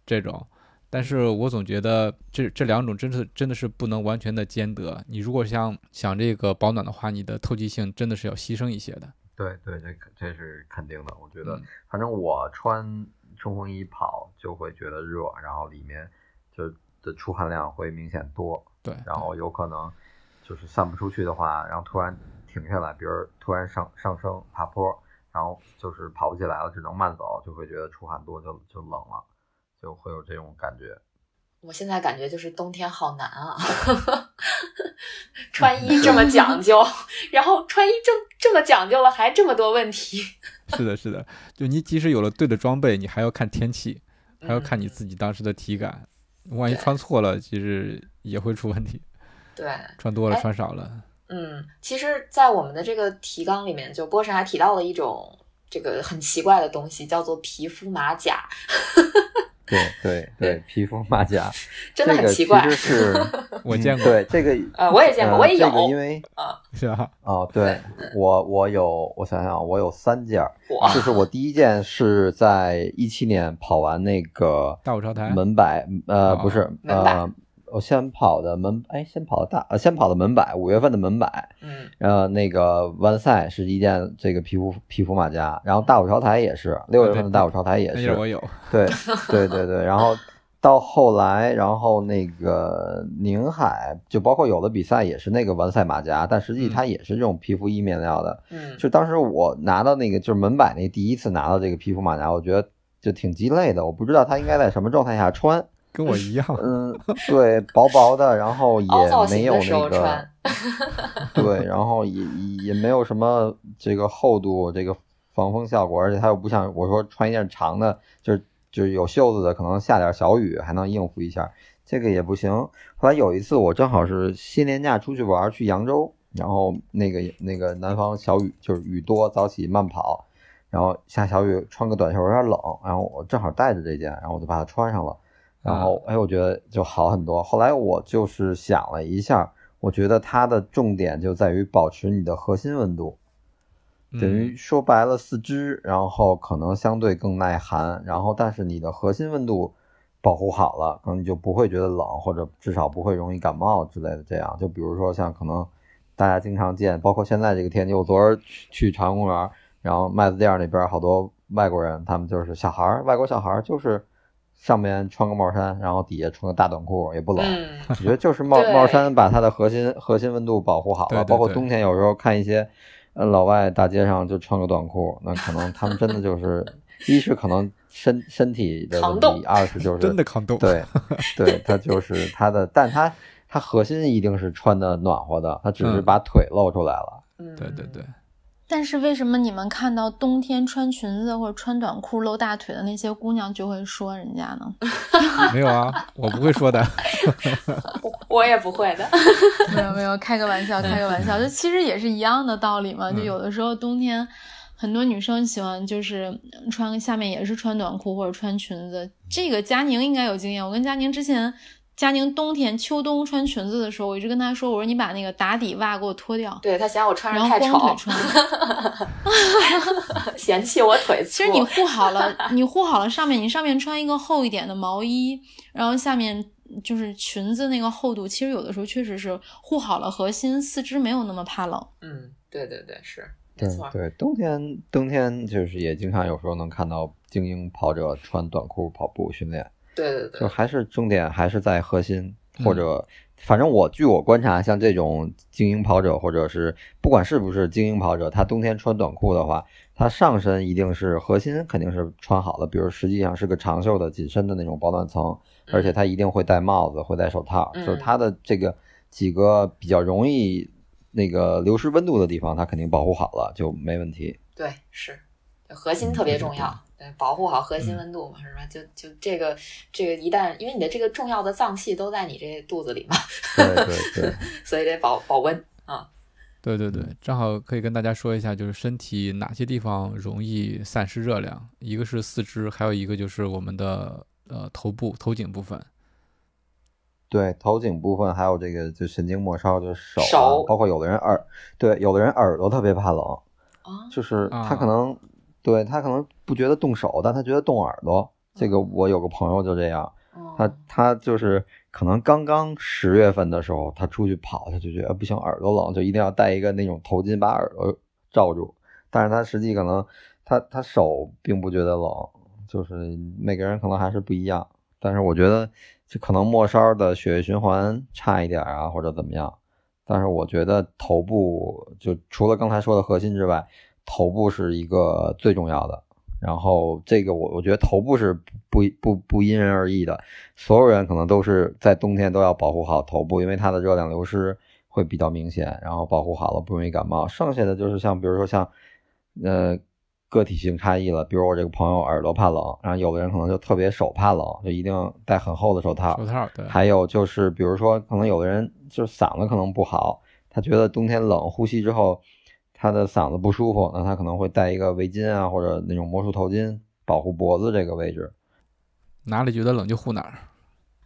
这种，但是我总觉得这这两种真是真的是不能完全的兼得。你如果想想这个保暖的话，你的透气性真的是要牺牲一些的。对对，这这是肯定的。我觉得，反正我穿冲锋衣跑就会觉得热，然后里面就的出汗量会明显多。对，然后有可能就是散不出去的话，然后突然停下来，比如突然上上升爬坡，然后就是跑不起来了，只能慢走，就会觉得出汗多，就就冷了。就会有这种感觉。我现在感觉就是冬天好难啊，*laughs* 穿衣这么讲究，然后穿衣这这么讲究了，还这么多问题。*laughs* 是的，是的，就你即使有了对的装备，你还要看天气，还要看你自己当时的体感，万一穿错了，其实也会出问题。对，穿多了，穿少了。嗯，其实，在我们的这个提纲里面，就波神还提到了一种这个很奇怪的东西，叫做皮肤马甲。对 *laughs* 对对，披风马甲 *laughs* 真的很奇怪。其实是 *laughs* 我见过，对这个呃，我也见过，我也有。这个因为啊，是啊，哦，对我我有，我想想，我有三件，就是我第一件是在一七年跑完那个大五朝台门百，呃，不是呃。我先跑的门，哎，先跑的大，呃，先跑的门百，五月份的门百，嗯，然后那个完赛是一件这个皮肤皮肤马甲，然后大五朝台也是六月份的大五朝台也是，我有，对对对对，然后到后来，然后那个宁海就包括有的比赛也是那个完赛马甲，但实际它也是这种皮肤衣面料的，嗯，就当时我拿到那个就是门百那第一次拿到这个皮肤马甲，我觉得就挺鸡肋的，我不知道它应该在什么状态下穿。跟我一样，*laughs* 嗯，对，薄薄的，然后也没有那个，对，然后也也没有什么这个厚度，这个防风效果，而且它又不像我说穿一件长的，就是就是有袖子的，可能下点小雨还能应付一下，这个也不行。后来有一次我正好是新年假出去玩，去扬州，然后那个那个南方小雨就是雨多，早起慢跑，然后下小雨穿个短袖有点冷，然后我正好带着这件，然后我就把它穿上了。然后，哎，我觉得就好很多。后来我就是想了一下，我觉得它的重点就在于保持你的核心温度，等于说白了，四肢，然后可能相对更耐寒，然后但是你的核心温度保护好了，可能你就不会觉得冷，或者至少不会容易感冒之类的。这样，就比如说像可能大家经常见，包括现在这个天气，我昨儿去朝阳公园，然后麦子店那边好多外国人，他们就是小孩儿，外国小孩儿就是。上面穿个帽衫，然后底下穿个大短裤，也不冷。我觉得就是帽帽衫把它的核心核心温度保护好了。包括冬天有时候看一些，呃，老外大街上就穿个短裤，那可能他们真的就是，一是可能身身体的问题，二是就是 *laughs* 真的抗冻。对，对，他就是他的，但他他核心一定是穿的暖和的，他只是把腿露出来了。嗯，对对对。但是为什么你们看到冬天穿裙子或者穿短裤露大腿的那些姑娘就会说人家呢？*laughs* 没有啊，我不会说的。*laughs* 我也不会的。没有没有，开个玩笑，开个玩笑，就其实也是一样的道理嘛。就有的时候冬天，很多女生喜欢就是穿下面也是穿短裤或者穿裙子。这个佳宁应该有经验，我跟佳宁之前佳宁冬天、秋冬穿裙子的时候，我一直跟她说：“我说你把那个打底袜给我脱掉。”对她嫌我穿着太丑，*laughs* 嫌弃我腿粗。其实你护好了，你护好了上面，你上面穿一个厚一点的毛衣，然后下面就是裙子那个厚度，其实有的时候确实是护好了核心，四肢没有那么怕冷。嗯，对对对，是。对对，冬天冬天就是也经常有时候能看到精英跑者穿短裤跑步训练。对对对，就还是重点还是在核心，或者反正我据我观察，像这种精英跑者，或者是不管是不是精英跑者，他冬天穿短裤的话，他上身一定是核心肯定是穿好了，比如实际上是个长袖的紧身的那种保暖层，而且他一定会戴帽子，会戴手套，就是他的这个几个比较容易。那个流失温度的地方，它肯定保护好了，就没问题。对，是核心特别重要，对，保护好核心温度嘛，是吧？就就这个这个一旦，因为你的这个重要的脏器都在你这肚子里嘛，对对对，*laughs* 所以得保保温啊。对对对，正好可以跟大家说一下，就是身体哪些地方容易散失热量，一个是四肢，还有一个就是我们的呃头部头颈部分。对头颈部分，还有这个就神经末梢，就是手，包括有的人耳，对，有的人耳朵特别怕冷，啊就是他可能，对他可能不觉得冻手，但他觉得冻耳朵。这个我有个朋友就这样，他他就是可能刚刚十月份的时候，他出去跑，他就觉得不行，耳朵冷，就一定要戴一个那种头巾把耳朵罩住。但是他实际可能他他手并不觉得冷，就是每个人可能还是不一样。但是我觉得。这可能末梢的血液循环差一点啊，或者怎么样。但是我觉得头部就除了刚才说的核心之外，头部是一个最重要的。然后这个我我觉得头部是不不不因人而异的，所有人可能都是在冬天都要保护好头部，因为它的热量流失会比较明显。然后保护好了不容易感冒。剩下的就是像比如说像呃。个体性差异了，比如我这个朋友耳朵怕冷，然后有的人可能就特别手怕冷，就一定戴很厚的手套。手套对。还有就是，比如说可能有的人就是嗓子可能不好，他觉得冬天冷，呼吸之后他的嗓子不舒服，那他可能会戴一个围巾啊，或者那种魔术头巾保护脖子这个位置。哪里觉得冷就护哪儿。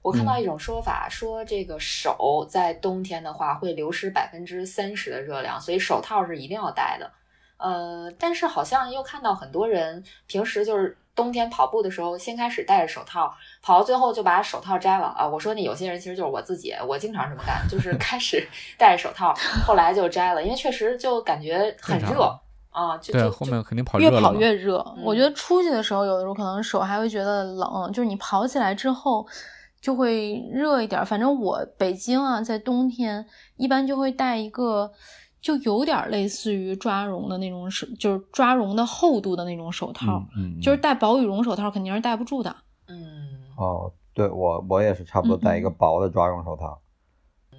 我看到一种说法，说这个手在冬天的话会流失百分之三十的热量，所以手套是一定要戴的。呃，但是好像又看到很多人平时就是冬天跑步的时候，先开始戴着手套，跑到最后就把手套摘了啊！我说那有些人其实就是我自己，我经常这么干，就是开始 *laughs* 戴着手套，后来就摘了，因为确实就感觉很热啊。对，后面肯定跑越跑越热。我觉得出去的时候，有的时候可能手还会觉得冷，就是你跑起来之后就会热一点。反正我北京啊，在冬天一般就会带一个。就有点类似于抓绒的那种手，就是抓绒的厚度的那种手套，嗯，就是戴薄羽绒手套肯定是戴不住的，嗯，哦，对我我也是差不多戴一个薄的抓绒手套，嗯，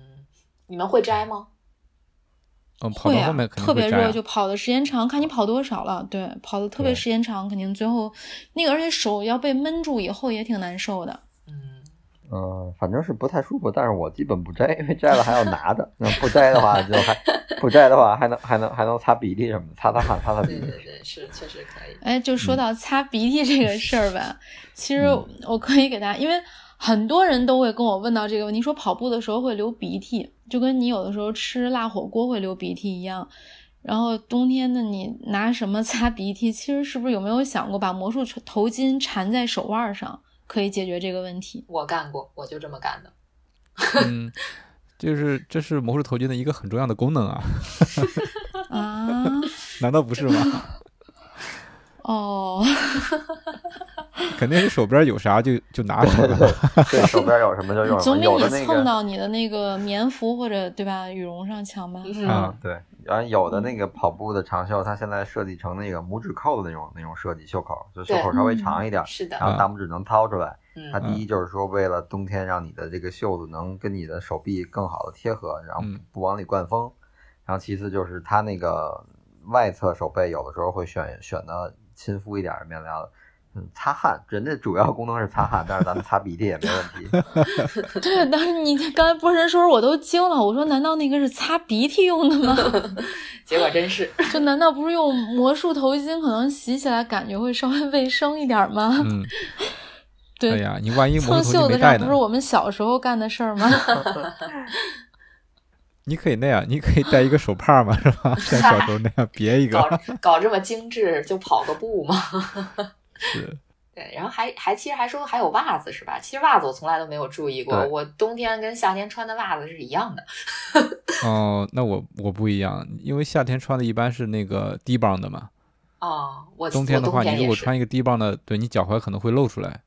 你们会摘吗？嗯，会啊，特别热就跑的时间长，看你跑多少了，对，跑的特别时间长，肯定最后那个，而且手要被闷住以后也挺难受的。嗯，反正是不太舒服，但是我基本不摘，因为摘了还要拿着。那不摘的话，就还 *laughs* 不摘的话，还能还能还能擦鼻涕什么的，擦擦汗，擦擦鼻涕。对对对，是确实可以。哎，就说到擦鼻涕这个事儿吧，*laughs* 其实我可以给大家，因为很多人都会跟我问到这个问题，说跑步的时候会流鼻涕，就跟你有的时候吃辣火锅会流鼻涕一样。然后冬天的你拿什么擦鼻涕？其实是不是有没有想过把魔术头巾缠在手腕上？可以解决这个问题。我干过，我就这么干的。*laughs* 嗯，就是这是魔术头巾的一个很重要的功能啊。*laughs* 啊？难道不是吗？哦，肯定是手边有啥就就拿什么。*laughs* 对，手边有什么就用什么。总比你蹭到你的那个棉服或者对吧羽绒上强吧？嗯，对。然后有的那个跑步的长袖，它现在设计成那个拇指扣的那种那种设计，袖口就袖口稍微长一点，是的。然后大拇指能掏出来。嗯它第一就是说，为了冬天让你的这个袖子能跟你的手臂更好的贴合，然后不往里灌风。然后其次就是它那个外侧手背有的时候会选选的亲肤一点的面料的。擦汗，人家主要功能是擦汗，但是咱们擦鼻涕也没问题。*laughs* 对，但是你刚才波神说，我都惊了。我说，难道那个是擦鼻涕用的吗？*laughs* 结果真是。就难道不是用魔术头巾，可能洗起来感觉会稍微卫生一点吗？嗯。*laughs* 对，哎呀，你万一蹭摩托头袖子上不是？我们小时候干的事儿吗？你可以那样，你可以戴一个手帕嘛，是吧？像小时候那样别一个。搞搞这么精致，就跑个步嘛。是，*laughs* 对，然后还还其实还说还有袜子是吧？其实袜子我从来都没有注意过，我冬天跟夏天穿的袜子是一样的。哦，那我我不一样，因为夏天穿的一般是那个低帮的嘛，哦，我冬天的话，你如果穿一个低帮的，对你脚踝可能会露出来。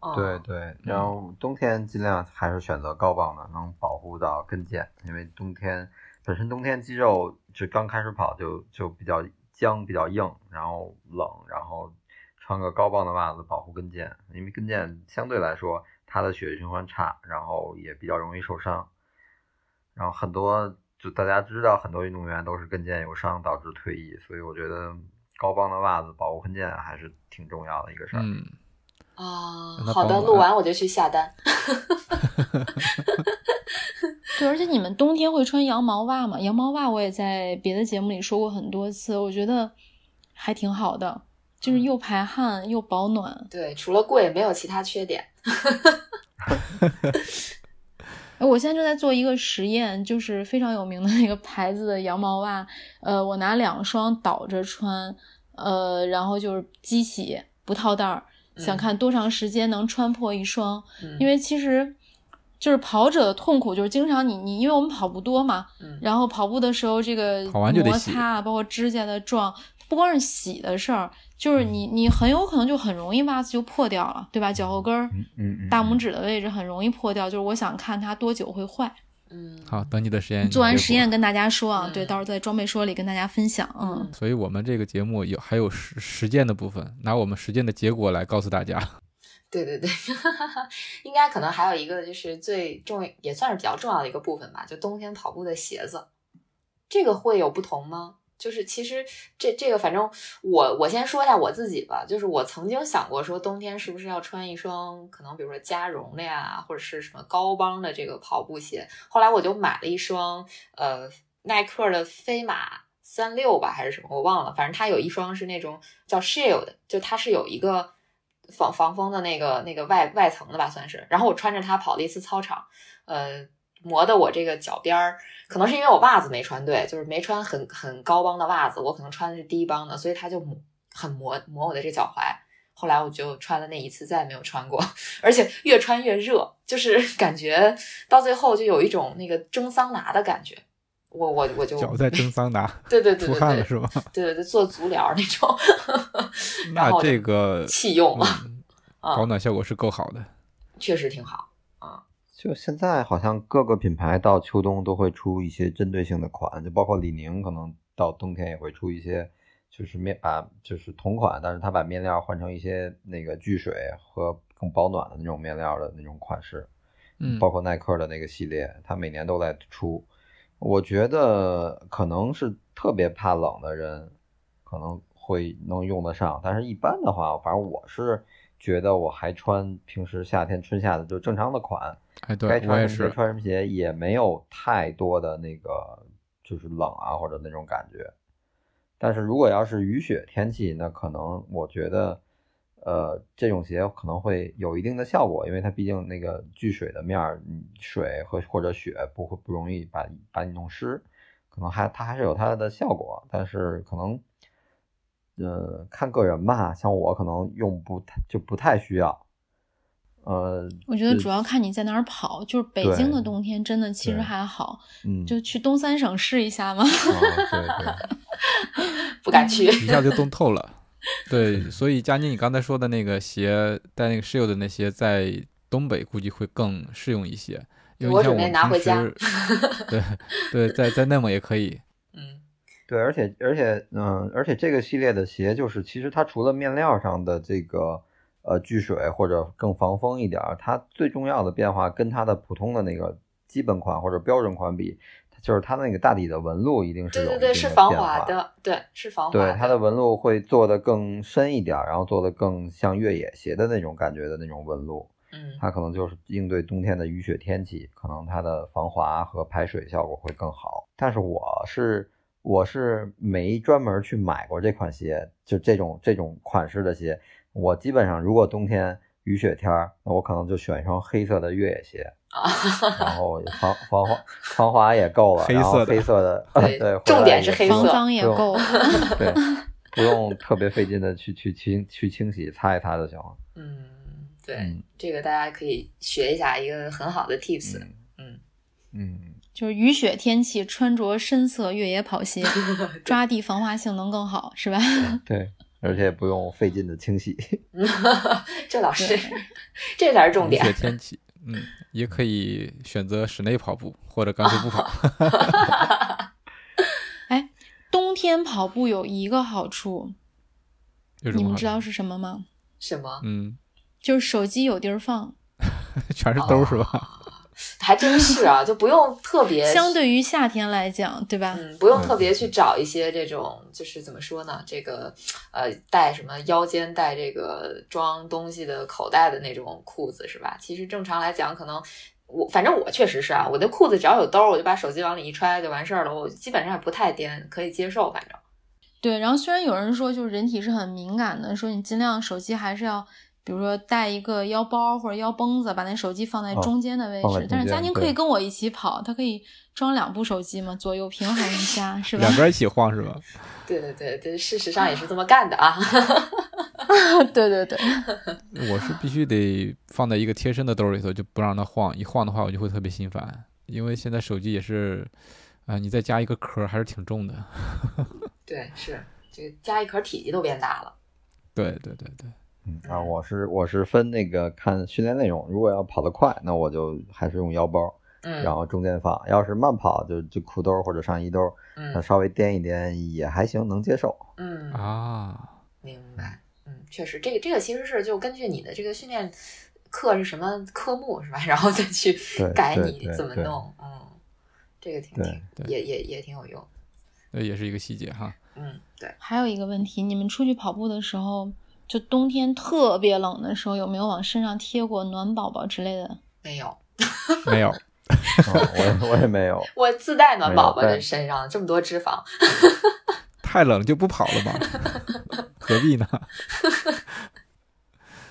哦对对，然后冬天尽量还是选择高帮的，能保护到跟腱，因为冬天本身冬天肌肉就刚开始跑就就比较僵、比较硬，然后冷，然后穿个高帮的袜子保护跟腱，因为跟腱相对来说它的血液循环差，然后也比较容易受伤，然后很多就大家知道很多运动员都是跟腱有伤导致退役，所以我觉得高帮的袜子保护跟腱还是挺重要的一个事儿。嗯，啊好的，录完我就去下单。*laughs* 对，而且你们冬天会穿羊毛袜吗？羊毛袜我也在别的节目里说过很多次，我觉得还挺好的，就是嗯又排汗又保暖。对，除了贵，没有其他缺点。*laughs* 哎，我现在正在做一个实验，就是非常有名的那个牌子的羊毛袜，呃，我拿两双倒着穿，呃，然后就是机洗不套袋儿，想嗯看多长时间能穿破一双。嗯，因为其实就是跑者的痛苦，就是经常你你因为我们跑步多嘛，嗯然后跑步的时候这个跑完就得洗摩擦啊，包括指甲的撞，不光是洗的事儿，就是你你很有可能就很容易袜子就破掉了，对吧？脚后跟儿、嗯嗯嗯大拇指的位置很容易破掉，就是我想看它多久会坏。嗯，好，等你的实验做完实验跟大家说啊，嗯对，到时候在装备说里跟大家分享。嗯，所以我们这个节目有还有实实践的部分，拿我们实践的结果来告诉大家。对 *laughs* 对对，*laughs* 应该可能还有一个就是最重也算是比较重要的一个部分吧，就冬天跑步的鞋子，这个会有不同吗？就是其实这这个反正我我先说一下我自己吧，就是我曾经想过说冬天是不是要穿一双可能比如说加绒的呀，或者是什么高帮的这个跑步鞋，后来我就买了一双呃耐克的飞马三六吧还是什么我忘了，反正它有一双是那种叫 Shield，就它是有一个防防风的那个那个外外层的吧算是，然后我穿着它跑了一次操场，呃。磨的我这个脚边儿，可能是因为我袜子没穿对，就是没穿很很高帮的袜子，我可能穿的是低帮的，所以它就磨很磨磨我的这脚踝。后来我就穿了那一次，再也没有穿过，*laughs* 而且越穿越热，就是感觉到最后就有一种那个蒸桑拿的感觉。我我我就脚在蒸桑拿，*laughs* 对对对 *laughs* 出对对汗了是吧？对对对，做足疗那种，然那这个弃用了，嗯啊保暖效果是够好的。确实挺好。就现在好像各个品牌到秋冬都会出一些针对性的款，就包括李宁可能到冬天也会出一些，就是面把就是同款，但是它把面料换成一些那个聚水和更保暖的那种面料的那种款式，嗯，包括耐克的那个系列，它每年都在出。我觉得可能是特别怕冷的人可能会能用得上，但是一般的话，反正我是觉得我还穿平时夏天春夏的就正常的款。哎，对该穿什么鞋，穿什么鞋，也没有太多的那个就是冷啊或者那种感觉。但是如果要是雨雪天气，那可能我觉得，呃，这种鞋可能会有一定的效果，因为它毕竟那个聚水的面儿，嗯水和或者雪不会不容易把把你弄湿，可能还它还是有它的效果，但是可能，呃，看个人吧，像我可能用不太就不太需要。呃，我觉得主要看你在哪儿跑，就是北京的冬天真的其实还好，嗯，就去东三省试一下嘛。啊对对。*laughs* 不敢去。一下就冻 *laughs* 透了。对，所以佳妮，你刚才说的那个鞋，带那个 shield 的那些，在东北估计会更适用一些，因为我准备拿回家平时，*laughs* 对对，在在内蒙也可以。嗯对，而且而且嗯，而且这个系列的鞋就是，其实它除了面料上的这个呃聚水或者更防风一点，它最重要的变化跟它的普通的那个基本款或者标准款比，就是它那个大底的纹路一定是对对对，有一定是防的变化。滑的，对，是防滑对，它的纹路会做的更深一点，然后做的更像越野鞋的那种感觉的那种纹路。嗯它可能就是应对冬天的雨雪天气，可能它的防滑和排水效果会更好。但是我是我是没专门去买过这款鞋，就这种这种款式的鞋。我基本上如果冬天雨雪天儿，那我可能就选一双黑色的越野鞋，*laughs* 然后防防滑防滑也够了，黑然后色的黑色的，*laughs* 对对，重点是黑色防脏也够了。对，*laughs* 不用特别费劲的去去清去清洗擦一擦就行了。嗯，对，嗯这个大家可以学一下一个很好的 tips。嗯嗯，嗯，就是雨雪天气穿着深色越野跑鞋，*laughs* 抓地防滑性能更好，是吧？*laughs* 对，而且不用费劲的清洗。*laughs* 这倒是，这才是重点雨雪。天气，嗯，也可以选择室内跑步，或者干脆不跑。哎，冬天跑步有一个好处，有什么好处你们知道是什么吗？什么？嗯，就是手机有地儿放。全是兜儿是吧？还真是啊，就不用特别 *laughs* 相对于夏天来讲，对吧？嗯，不用特别去找一些这种，就是怎么说呢？这个呃，带什么腰间带这个装东西的口袋的那种裤子是吧？其实正常来讲，可能我反正我确实是啊，我的裤子只要有兜儿，我就把手机往里一揣就完事儿了。我基本上也不太颠，可以接受，反正。对，然后虽然有人说，就是人体是很敏感的，说你尽量手机还是要，比如说带一个腰包或者腰绷子，把那手机放在哦中间的位置。但是佳宁可以跟我一起跑，他可以装两部手机嘛，左右平衡一下，是吧两？边一起晃是吧？*laughs* 对对对对，事实上也是这么干的啊。*laughs* 对对对，我是必须得放在一个贴身的兜里头，就不让它晃。一晃的话，我就会特别心烦，因为现在手机也是，啊、你再加一个壳还是挺重的。*laughs* 对，是这个加一壳体积都变大了。对对对对，嗯啊，我是我是分那个看训练内容，如果要跑得快，那我就还是用腰包，嗯，然后中间放；要是慢跑，就就裤兜或者上衣兜，那嗯稍微颠一颠也还行，能接受。嗯啊，明白，嗯，确实，这个这个其实是就根据你的这个训练课是什么科目是吧，*laughs* 然后再去改你怎么弄，嗯，这个挺挺也也也挺有用，那也是一个细节哈。嗯，对，还有一个问题，你们出去跑步的时候，就冬天特别冷的时候，有没有往身上贴过暖宝宝之类的？没有，*laughs* 没有，嗯我也我也没有。我自带暖宝宝在身上，这么多脂肪，*laughs* 太冷就不跑了吧？*laughs* 何必呢？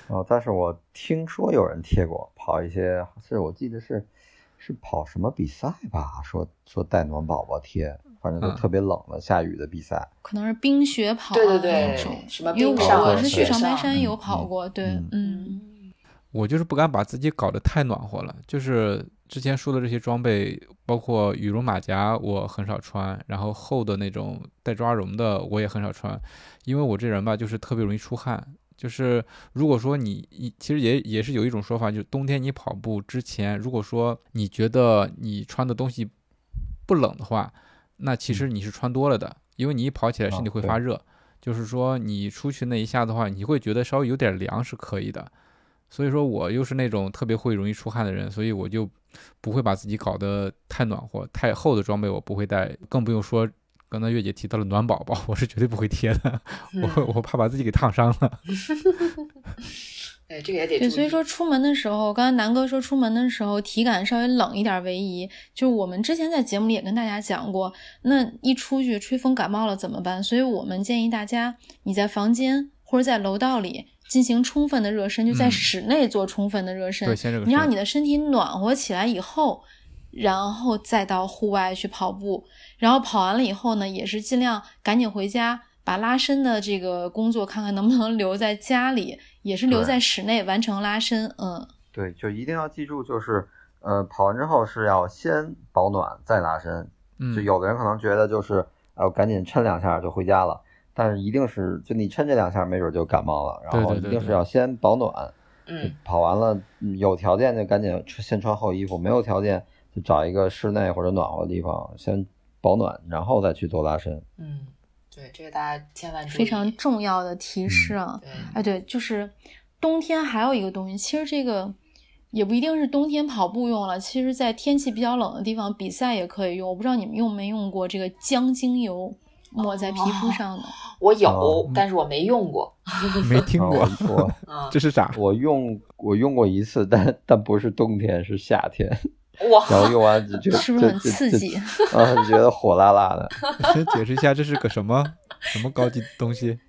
哦，但是我听说有人贴过，跑一些是我记得是是跑什么比赛吧，说说带暖宝宝贴，反正就嗯特别冷的下雨的比赛。可能是冰雪跑、啊、对对对那种，什么因为冰上我是去长白山有嗯跑过，对，嗯嗯我就是不敢把自己搞得太暖和了。就是之前说的这些装备，包括羽绒马甲，我很少穿，然后厚的那种带抓绒的我也很少穿，因为我这人吧，就是特别容易出汗。就是如果说你一，其实也也是有一种说法，就是冬天你跑步之前，如果说你觉得你穿的东西不冷的话，那其实你是穿多了的，因为你一跑起来身体会发热。就是说你出去那一下的话，你会觉得稍微有点凉是可以的。所以说我又是那种特别会容易出汗的人，所以我就不会把自己搞得太暖和、太厚的装备我不会带，更不用说刚才月姐提到了暖宝宝，我是绝对不会贴的，嗯 *laughs* 我我怕把自己给烫伤了。*laughs* 对，这个也得对，注意所以说出门的时候，刚才南哥说出门的时候体感稍微冷一点为宜。就是我们之前在节目里也跟大家讲过，那一出去吹风感冒了怎么办？所以我们建议大家你在房间或者在楼道里进行充分的热身，就在嗯室内做充分的热身。对，先这个你让你的身体暖和起来以后，然后再到户外去跑步。然后跑完了以后呢，也是尽量赶紧回家，把拉伸的这个工作看看能不能留在家里，也是留在室内完成拉伸。嗯，对，就一定要记住，就是呃，跑完之后是要先保暖再拉伸。嗯，就有的人可能觉得就是呃，我赶紧抻两下就回家了，但是一定是就你抻这两下，没准就感冒了。然后一定是要先保暖，嗯跑完了嗯有条件就赶紧穿先穿厚衣服，没有条件就找一个室内或者暖和的地方先保暖，然后再去做拉伸。嗯，对，这个大家千万注意，非常重要的提示啊。对，哎，对，就是冬天还有一个东西，其实这个也不一定是冬天跑步用了，其实在天气比较冷的地方比赛也可以用。我不知道你们用没用过这个姜精油抹在皮肤上的。*laughs* 我有哦，但是我没用过，*laughs* 没听过，这是啥？我用我用过一次，但但不是冬天，是夏天，哇，然后用完就觉 *laughs* 得是不是很刺激？*laughs* 啊，就觉得火辣辣的。*laughs* 先解释一下，这是个什么什么高级东西？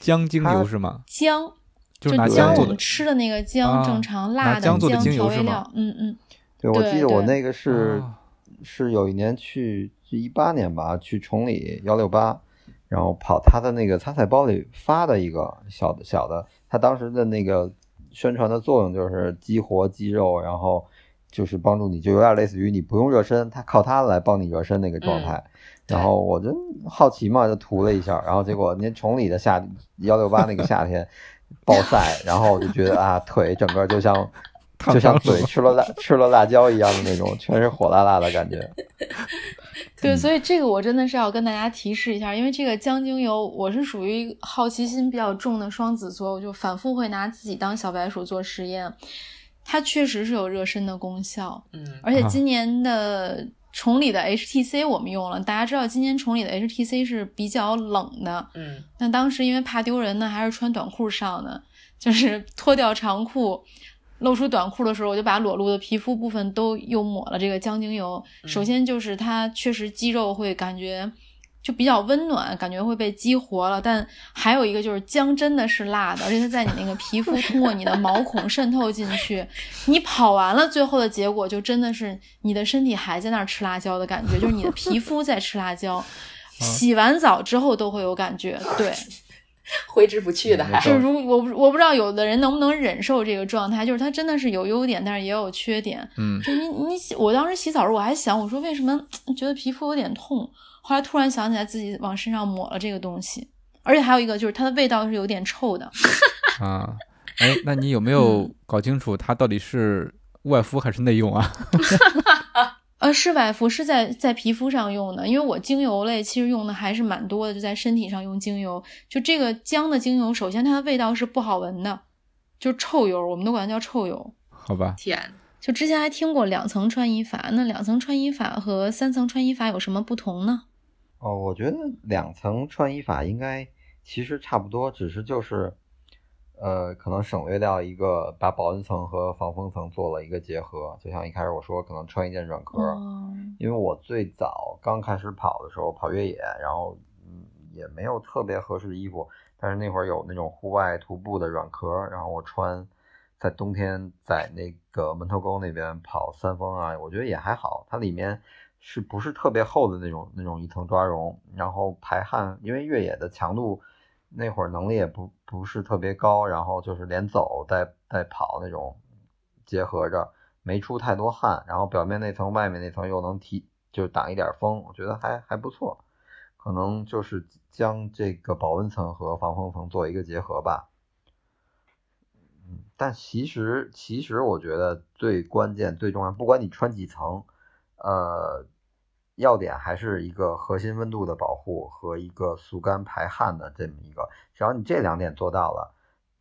姜精油是吗？姜就是拿姜我做的们吃的那个姜，啊正常辣的姜做的精油是吗调味料，嗯嗯，对，我记得我那个是啊是有一年去一八年吧，去崇礼幺六八，然后跑他的那个参赛包里发的一个小的小的，他当时的那个宣传的作用就是激活肌肉，然后就是帮助你，就有点类似于你不用热身，他靠它来帮你热身那个状态。然后我就好奇嘛，就涂了一下，然后结果您崇礼的夏幺六八那个夏天 *laughs* 暴晒，然后我就觉得啊，腿整个就像就像嘴吃了辣吃了辣椒一样的那种，全是火辣辣的感觉。*laughs* 对，所以这个我真的是要跟大家提示一下，因为这个姜精油，我是属于好奇心比较重的双子座，我就反复会拿自己当小白鼠做实验。它确实是有热身的功效，嗯啊而且今年的崇礼的 HTC 我们用了，大家知道今年崇礼的 HTC 是比较冷的，嗯那当时因为怕丢人呢，还是穿短裤上的，就是脱掉长裤，露出短裤的时候，我就把裸露的皮肤部分都又抹了这个姜精油。首先就是它确实肌肉会感觉就比较温暖，感觉会被激活了。但还有一个就是姜真的是辣的，而且它在你那个皮肤通过你的毛孔渗透进去，你跑完了，最后的结果就真的是你的身体还在那儿吃辣椒的感觉，就是你的皮肤在吃辣椒。*laughs* 洗完澡之后都会有感觉，对，*laughs* 挥之不去的还就是如我我不知道有的人能不能忍受这个状态，就是它真的是有优点，但是也有缺点。嗯，就你你洗我当时洗澡的时候，我还想，我说为什么觉得皮肤有点痛？后来突然想起来自己往身上抹了这个东西，而且还有一个就是它的味道是有点臭的。*laughs* 啊，哎，那你有没有嗯搞清楚它到底是外敷还是内用啊？*laughs* 呃，是外敷，是在在皮肤上用的，因为我精油类其实用的还是蛮多的，就在身体上用精油。就这个姜的精油，首先它的味道是不好闻的，就是臭油，我们都管它叫臭油。好吧，天，就之前还听过两层穿衣法，那两层穿衣法和三层穿衣法有什么不同呢？哦，我觉得两层穿衣法应该其实差不多，只是就是，呃，可能省略掉一个把保温层和防风层做了一个结合。就像一开始我说，可能穿一件软壳，哦，因为我最早刚开始跑的时候跑越野，然后嗯也没有特别合适的衣服，但是那会儿有那种户外徒步的软壳，然后我穿在冬天在那个门头沟那边跑三峰啊，我觉得也还好，它里面是不是特别厚的那种那种一层抓绒，然后排汗，因为越野的强度那会儿能力也不不是特别高，然后就是连走带带跑那种结合着。没出太多汗，然后表面那层、外面那层又能提，就挡一点风，我觉得还还不错。可能就是将这个保温层和防风层做一个结合吧。但其实其实我觉得最关键、最重要，不管你穿几层，呃，要点还是一个核心温度的保护和一个速干排汗的这么一个，只要你这两点做到了，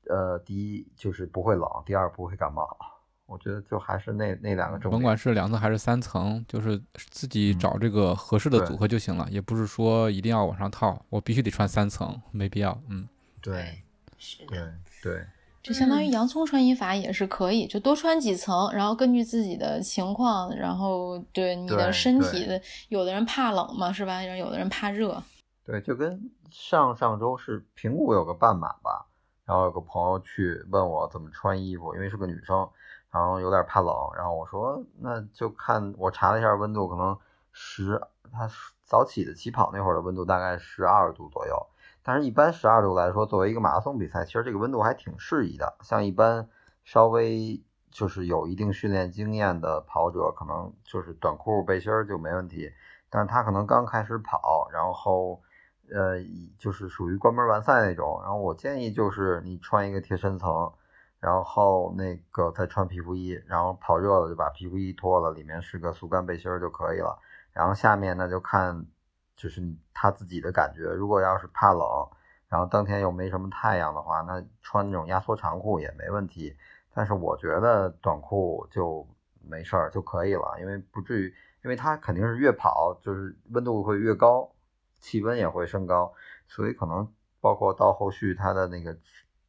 呃，第一就是不会冷，第二不会感冒。我觉得就还是那那两个重点。甭管是两层还是三层，就是自己嗯找这个合适的组合就行了，也不是说一定要往上套，我必须得穿三层，没必要。嗯，对是对对，就相当于嗯洋葱穿衣法也是可以，就多穿几层，然后根据自己的情况，然后对你的身体的，有的人怕冷嘛，是吧？然后有的人怕热。对，就跟上上周是平谷有个半马吧，然后有个朋友去问我怎么穿衣服，因为是个女生，然后有点怕冷，然后我说那就看我查了一下温度，可能十，他早起的起跑那会儿的温度大概十二度左右，但是一般十二度来说，作为一个马拉松比赛，其实这个温度还挺适宜的，像一般稍微就是有一定训练经验的跑者，可能就是短裤背心就没问题，但是他可能刚开始跑，然后。呃，就是属于关门完赛那种。然后我建议就是你穿一个贴身层，然后那个再穿皮肤衣，然后跑热了就把皮肤衣脱了，里面是个速干背心就可以了。然后下面那就看就是他自己的感觉。如果要是怕冷，然后当天又没什么太阳的话，那穿那种压缩长裤也没问题。但是我觉得短裤就没事儿就可以了，因为不至于，因为它肯定是越跑就是温度会越高。气温也会升高，所以可能包括到后续它的那个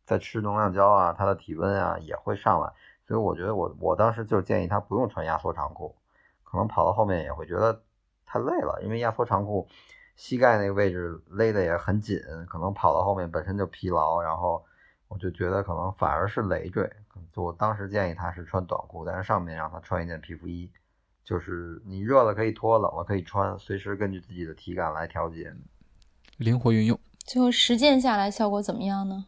在吃能量胶啊，它的体温啊也会上来。所以我觉得我我当时就建议他不用穿压缩长裤，可能跑到后面也会觉得太累了，因为压缩长裤膝盖那个位置勒得也很紧，可能跑到后面本身就疲劳，然后我就觉得可能反而是累赘。我当时建议他是穿短裤，但是上面让他穿一件皮肤衣，就是你热了可以脱，冷了可以穿，随时根据自己的体感来调节，灵活运用。最后实践下来效果怎么样呢？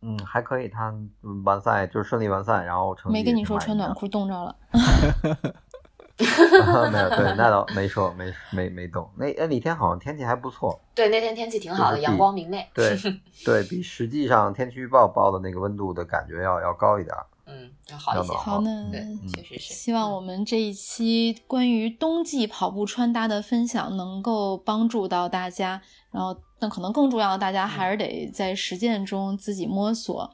嗯，还可以，他完赛就是顺利完赛，然后成绩没跟你说穿短裤冻着了。*laughs* 没有，对，*laughs* 那倒没说，没没没动。那哎，那天好像天气还不错，对，那天天气挺好的，就是阳光明媚。对对比实际上天气预报报的那个温度的感觉要要高一点。嗯，要好一些。好，那对，确实是。希望我们这一期关于冬季跑步穿搭的分享能够帮助到大家。然后，那可能更重要的，大家还是得在实践中自己摸索。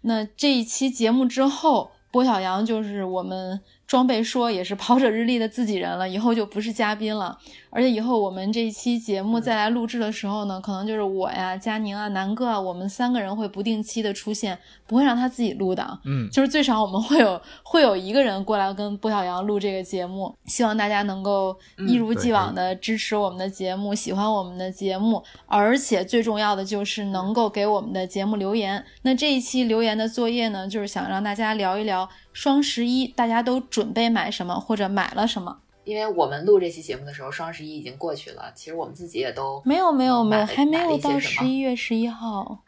那这一期节目之后，郭小杨就是我们装备说也是 *laughs* 跑者日历的自己人了，以后就不是嘉宾了。而且以后我们这一期节目再来录制的时候呢，可能就是我呀、佳宁啊、南哥啊，我们三个人会不定期的出现，不会让他自己录的。嗯，就是最少我们会有会有一个人过来跟波小杨录这个节目，希望大家能够一如既往的支持我们的节目，喜欢我们的节目，而且最重要的就是能够给我们的节目留言。那这一期留言的作业呢，就是想让大家聊一聊双十一大家都准备买什么或者买了什么。因为我们录这期节目的时候，双十一已经过去了，其实我们自己也都没有没有没有，还没有到十一月十一号。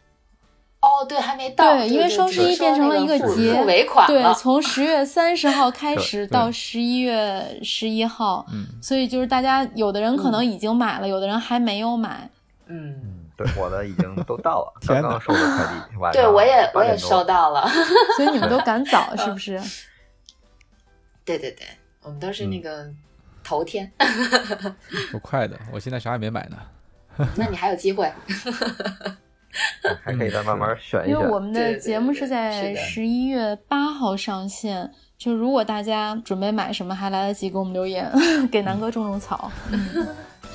哦，对，还没到。对因为双十一变成了一个节付尾款对了，。从十月三十号开始到十一月十一号，嗯，所以就是大家有的人可能已经买了，有的人还没有买。嗯，嗯，对，我的已经都到了，刚刚收的快递，晚对我也我8点多也收。到了。所以你们都赶早 *laughs* 是不是？对对对，我们都是那个头天，*laughs* 够快的，我现在啥也没买呢。*laughs* 那你还有机会。还可以再慢慢选一选。因为我们的节目是在十一月八号上线，就如果大家准备买什么，还来得及给我们留言，*laughs* 给南哥种种草。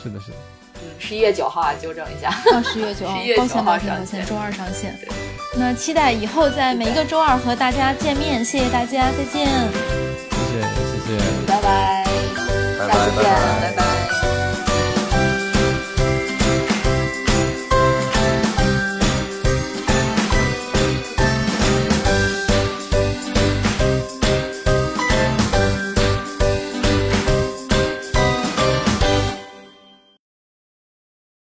是的，是的。嗯，十一月九号啊，纠正一下。到十月九号11月，9抱歉号抱歉抱歉，上线周二上线。那期待以后在每一个周二和大家见面，谢谢大家，再见。谢谢，谢谢。拜拜，拜下次见，拜拜拜。拜拜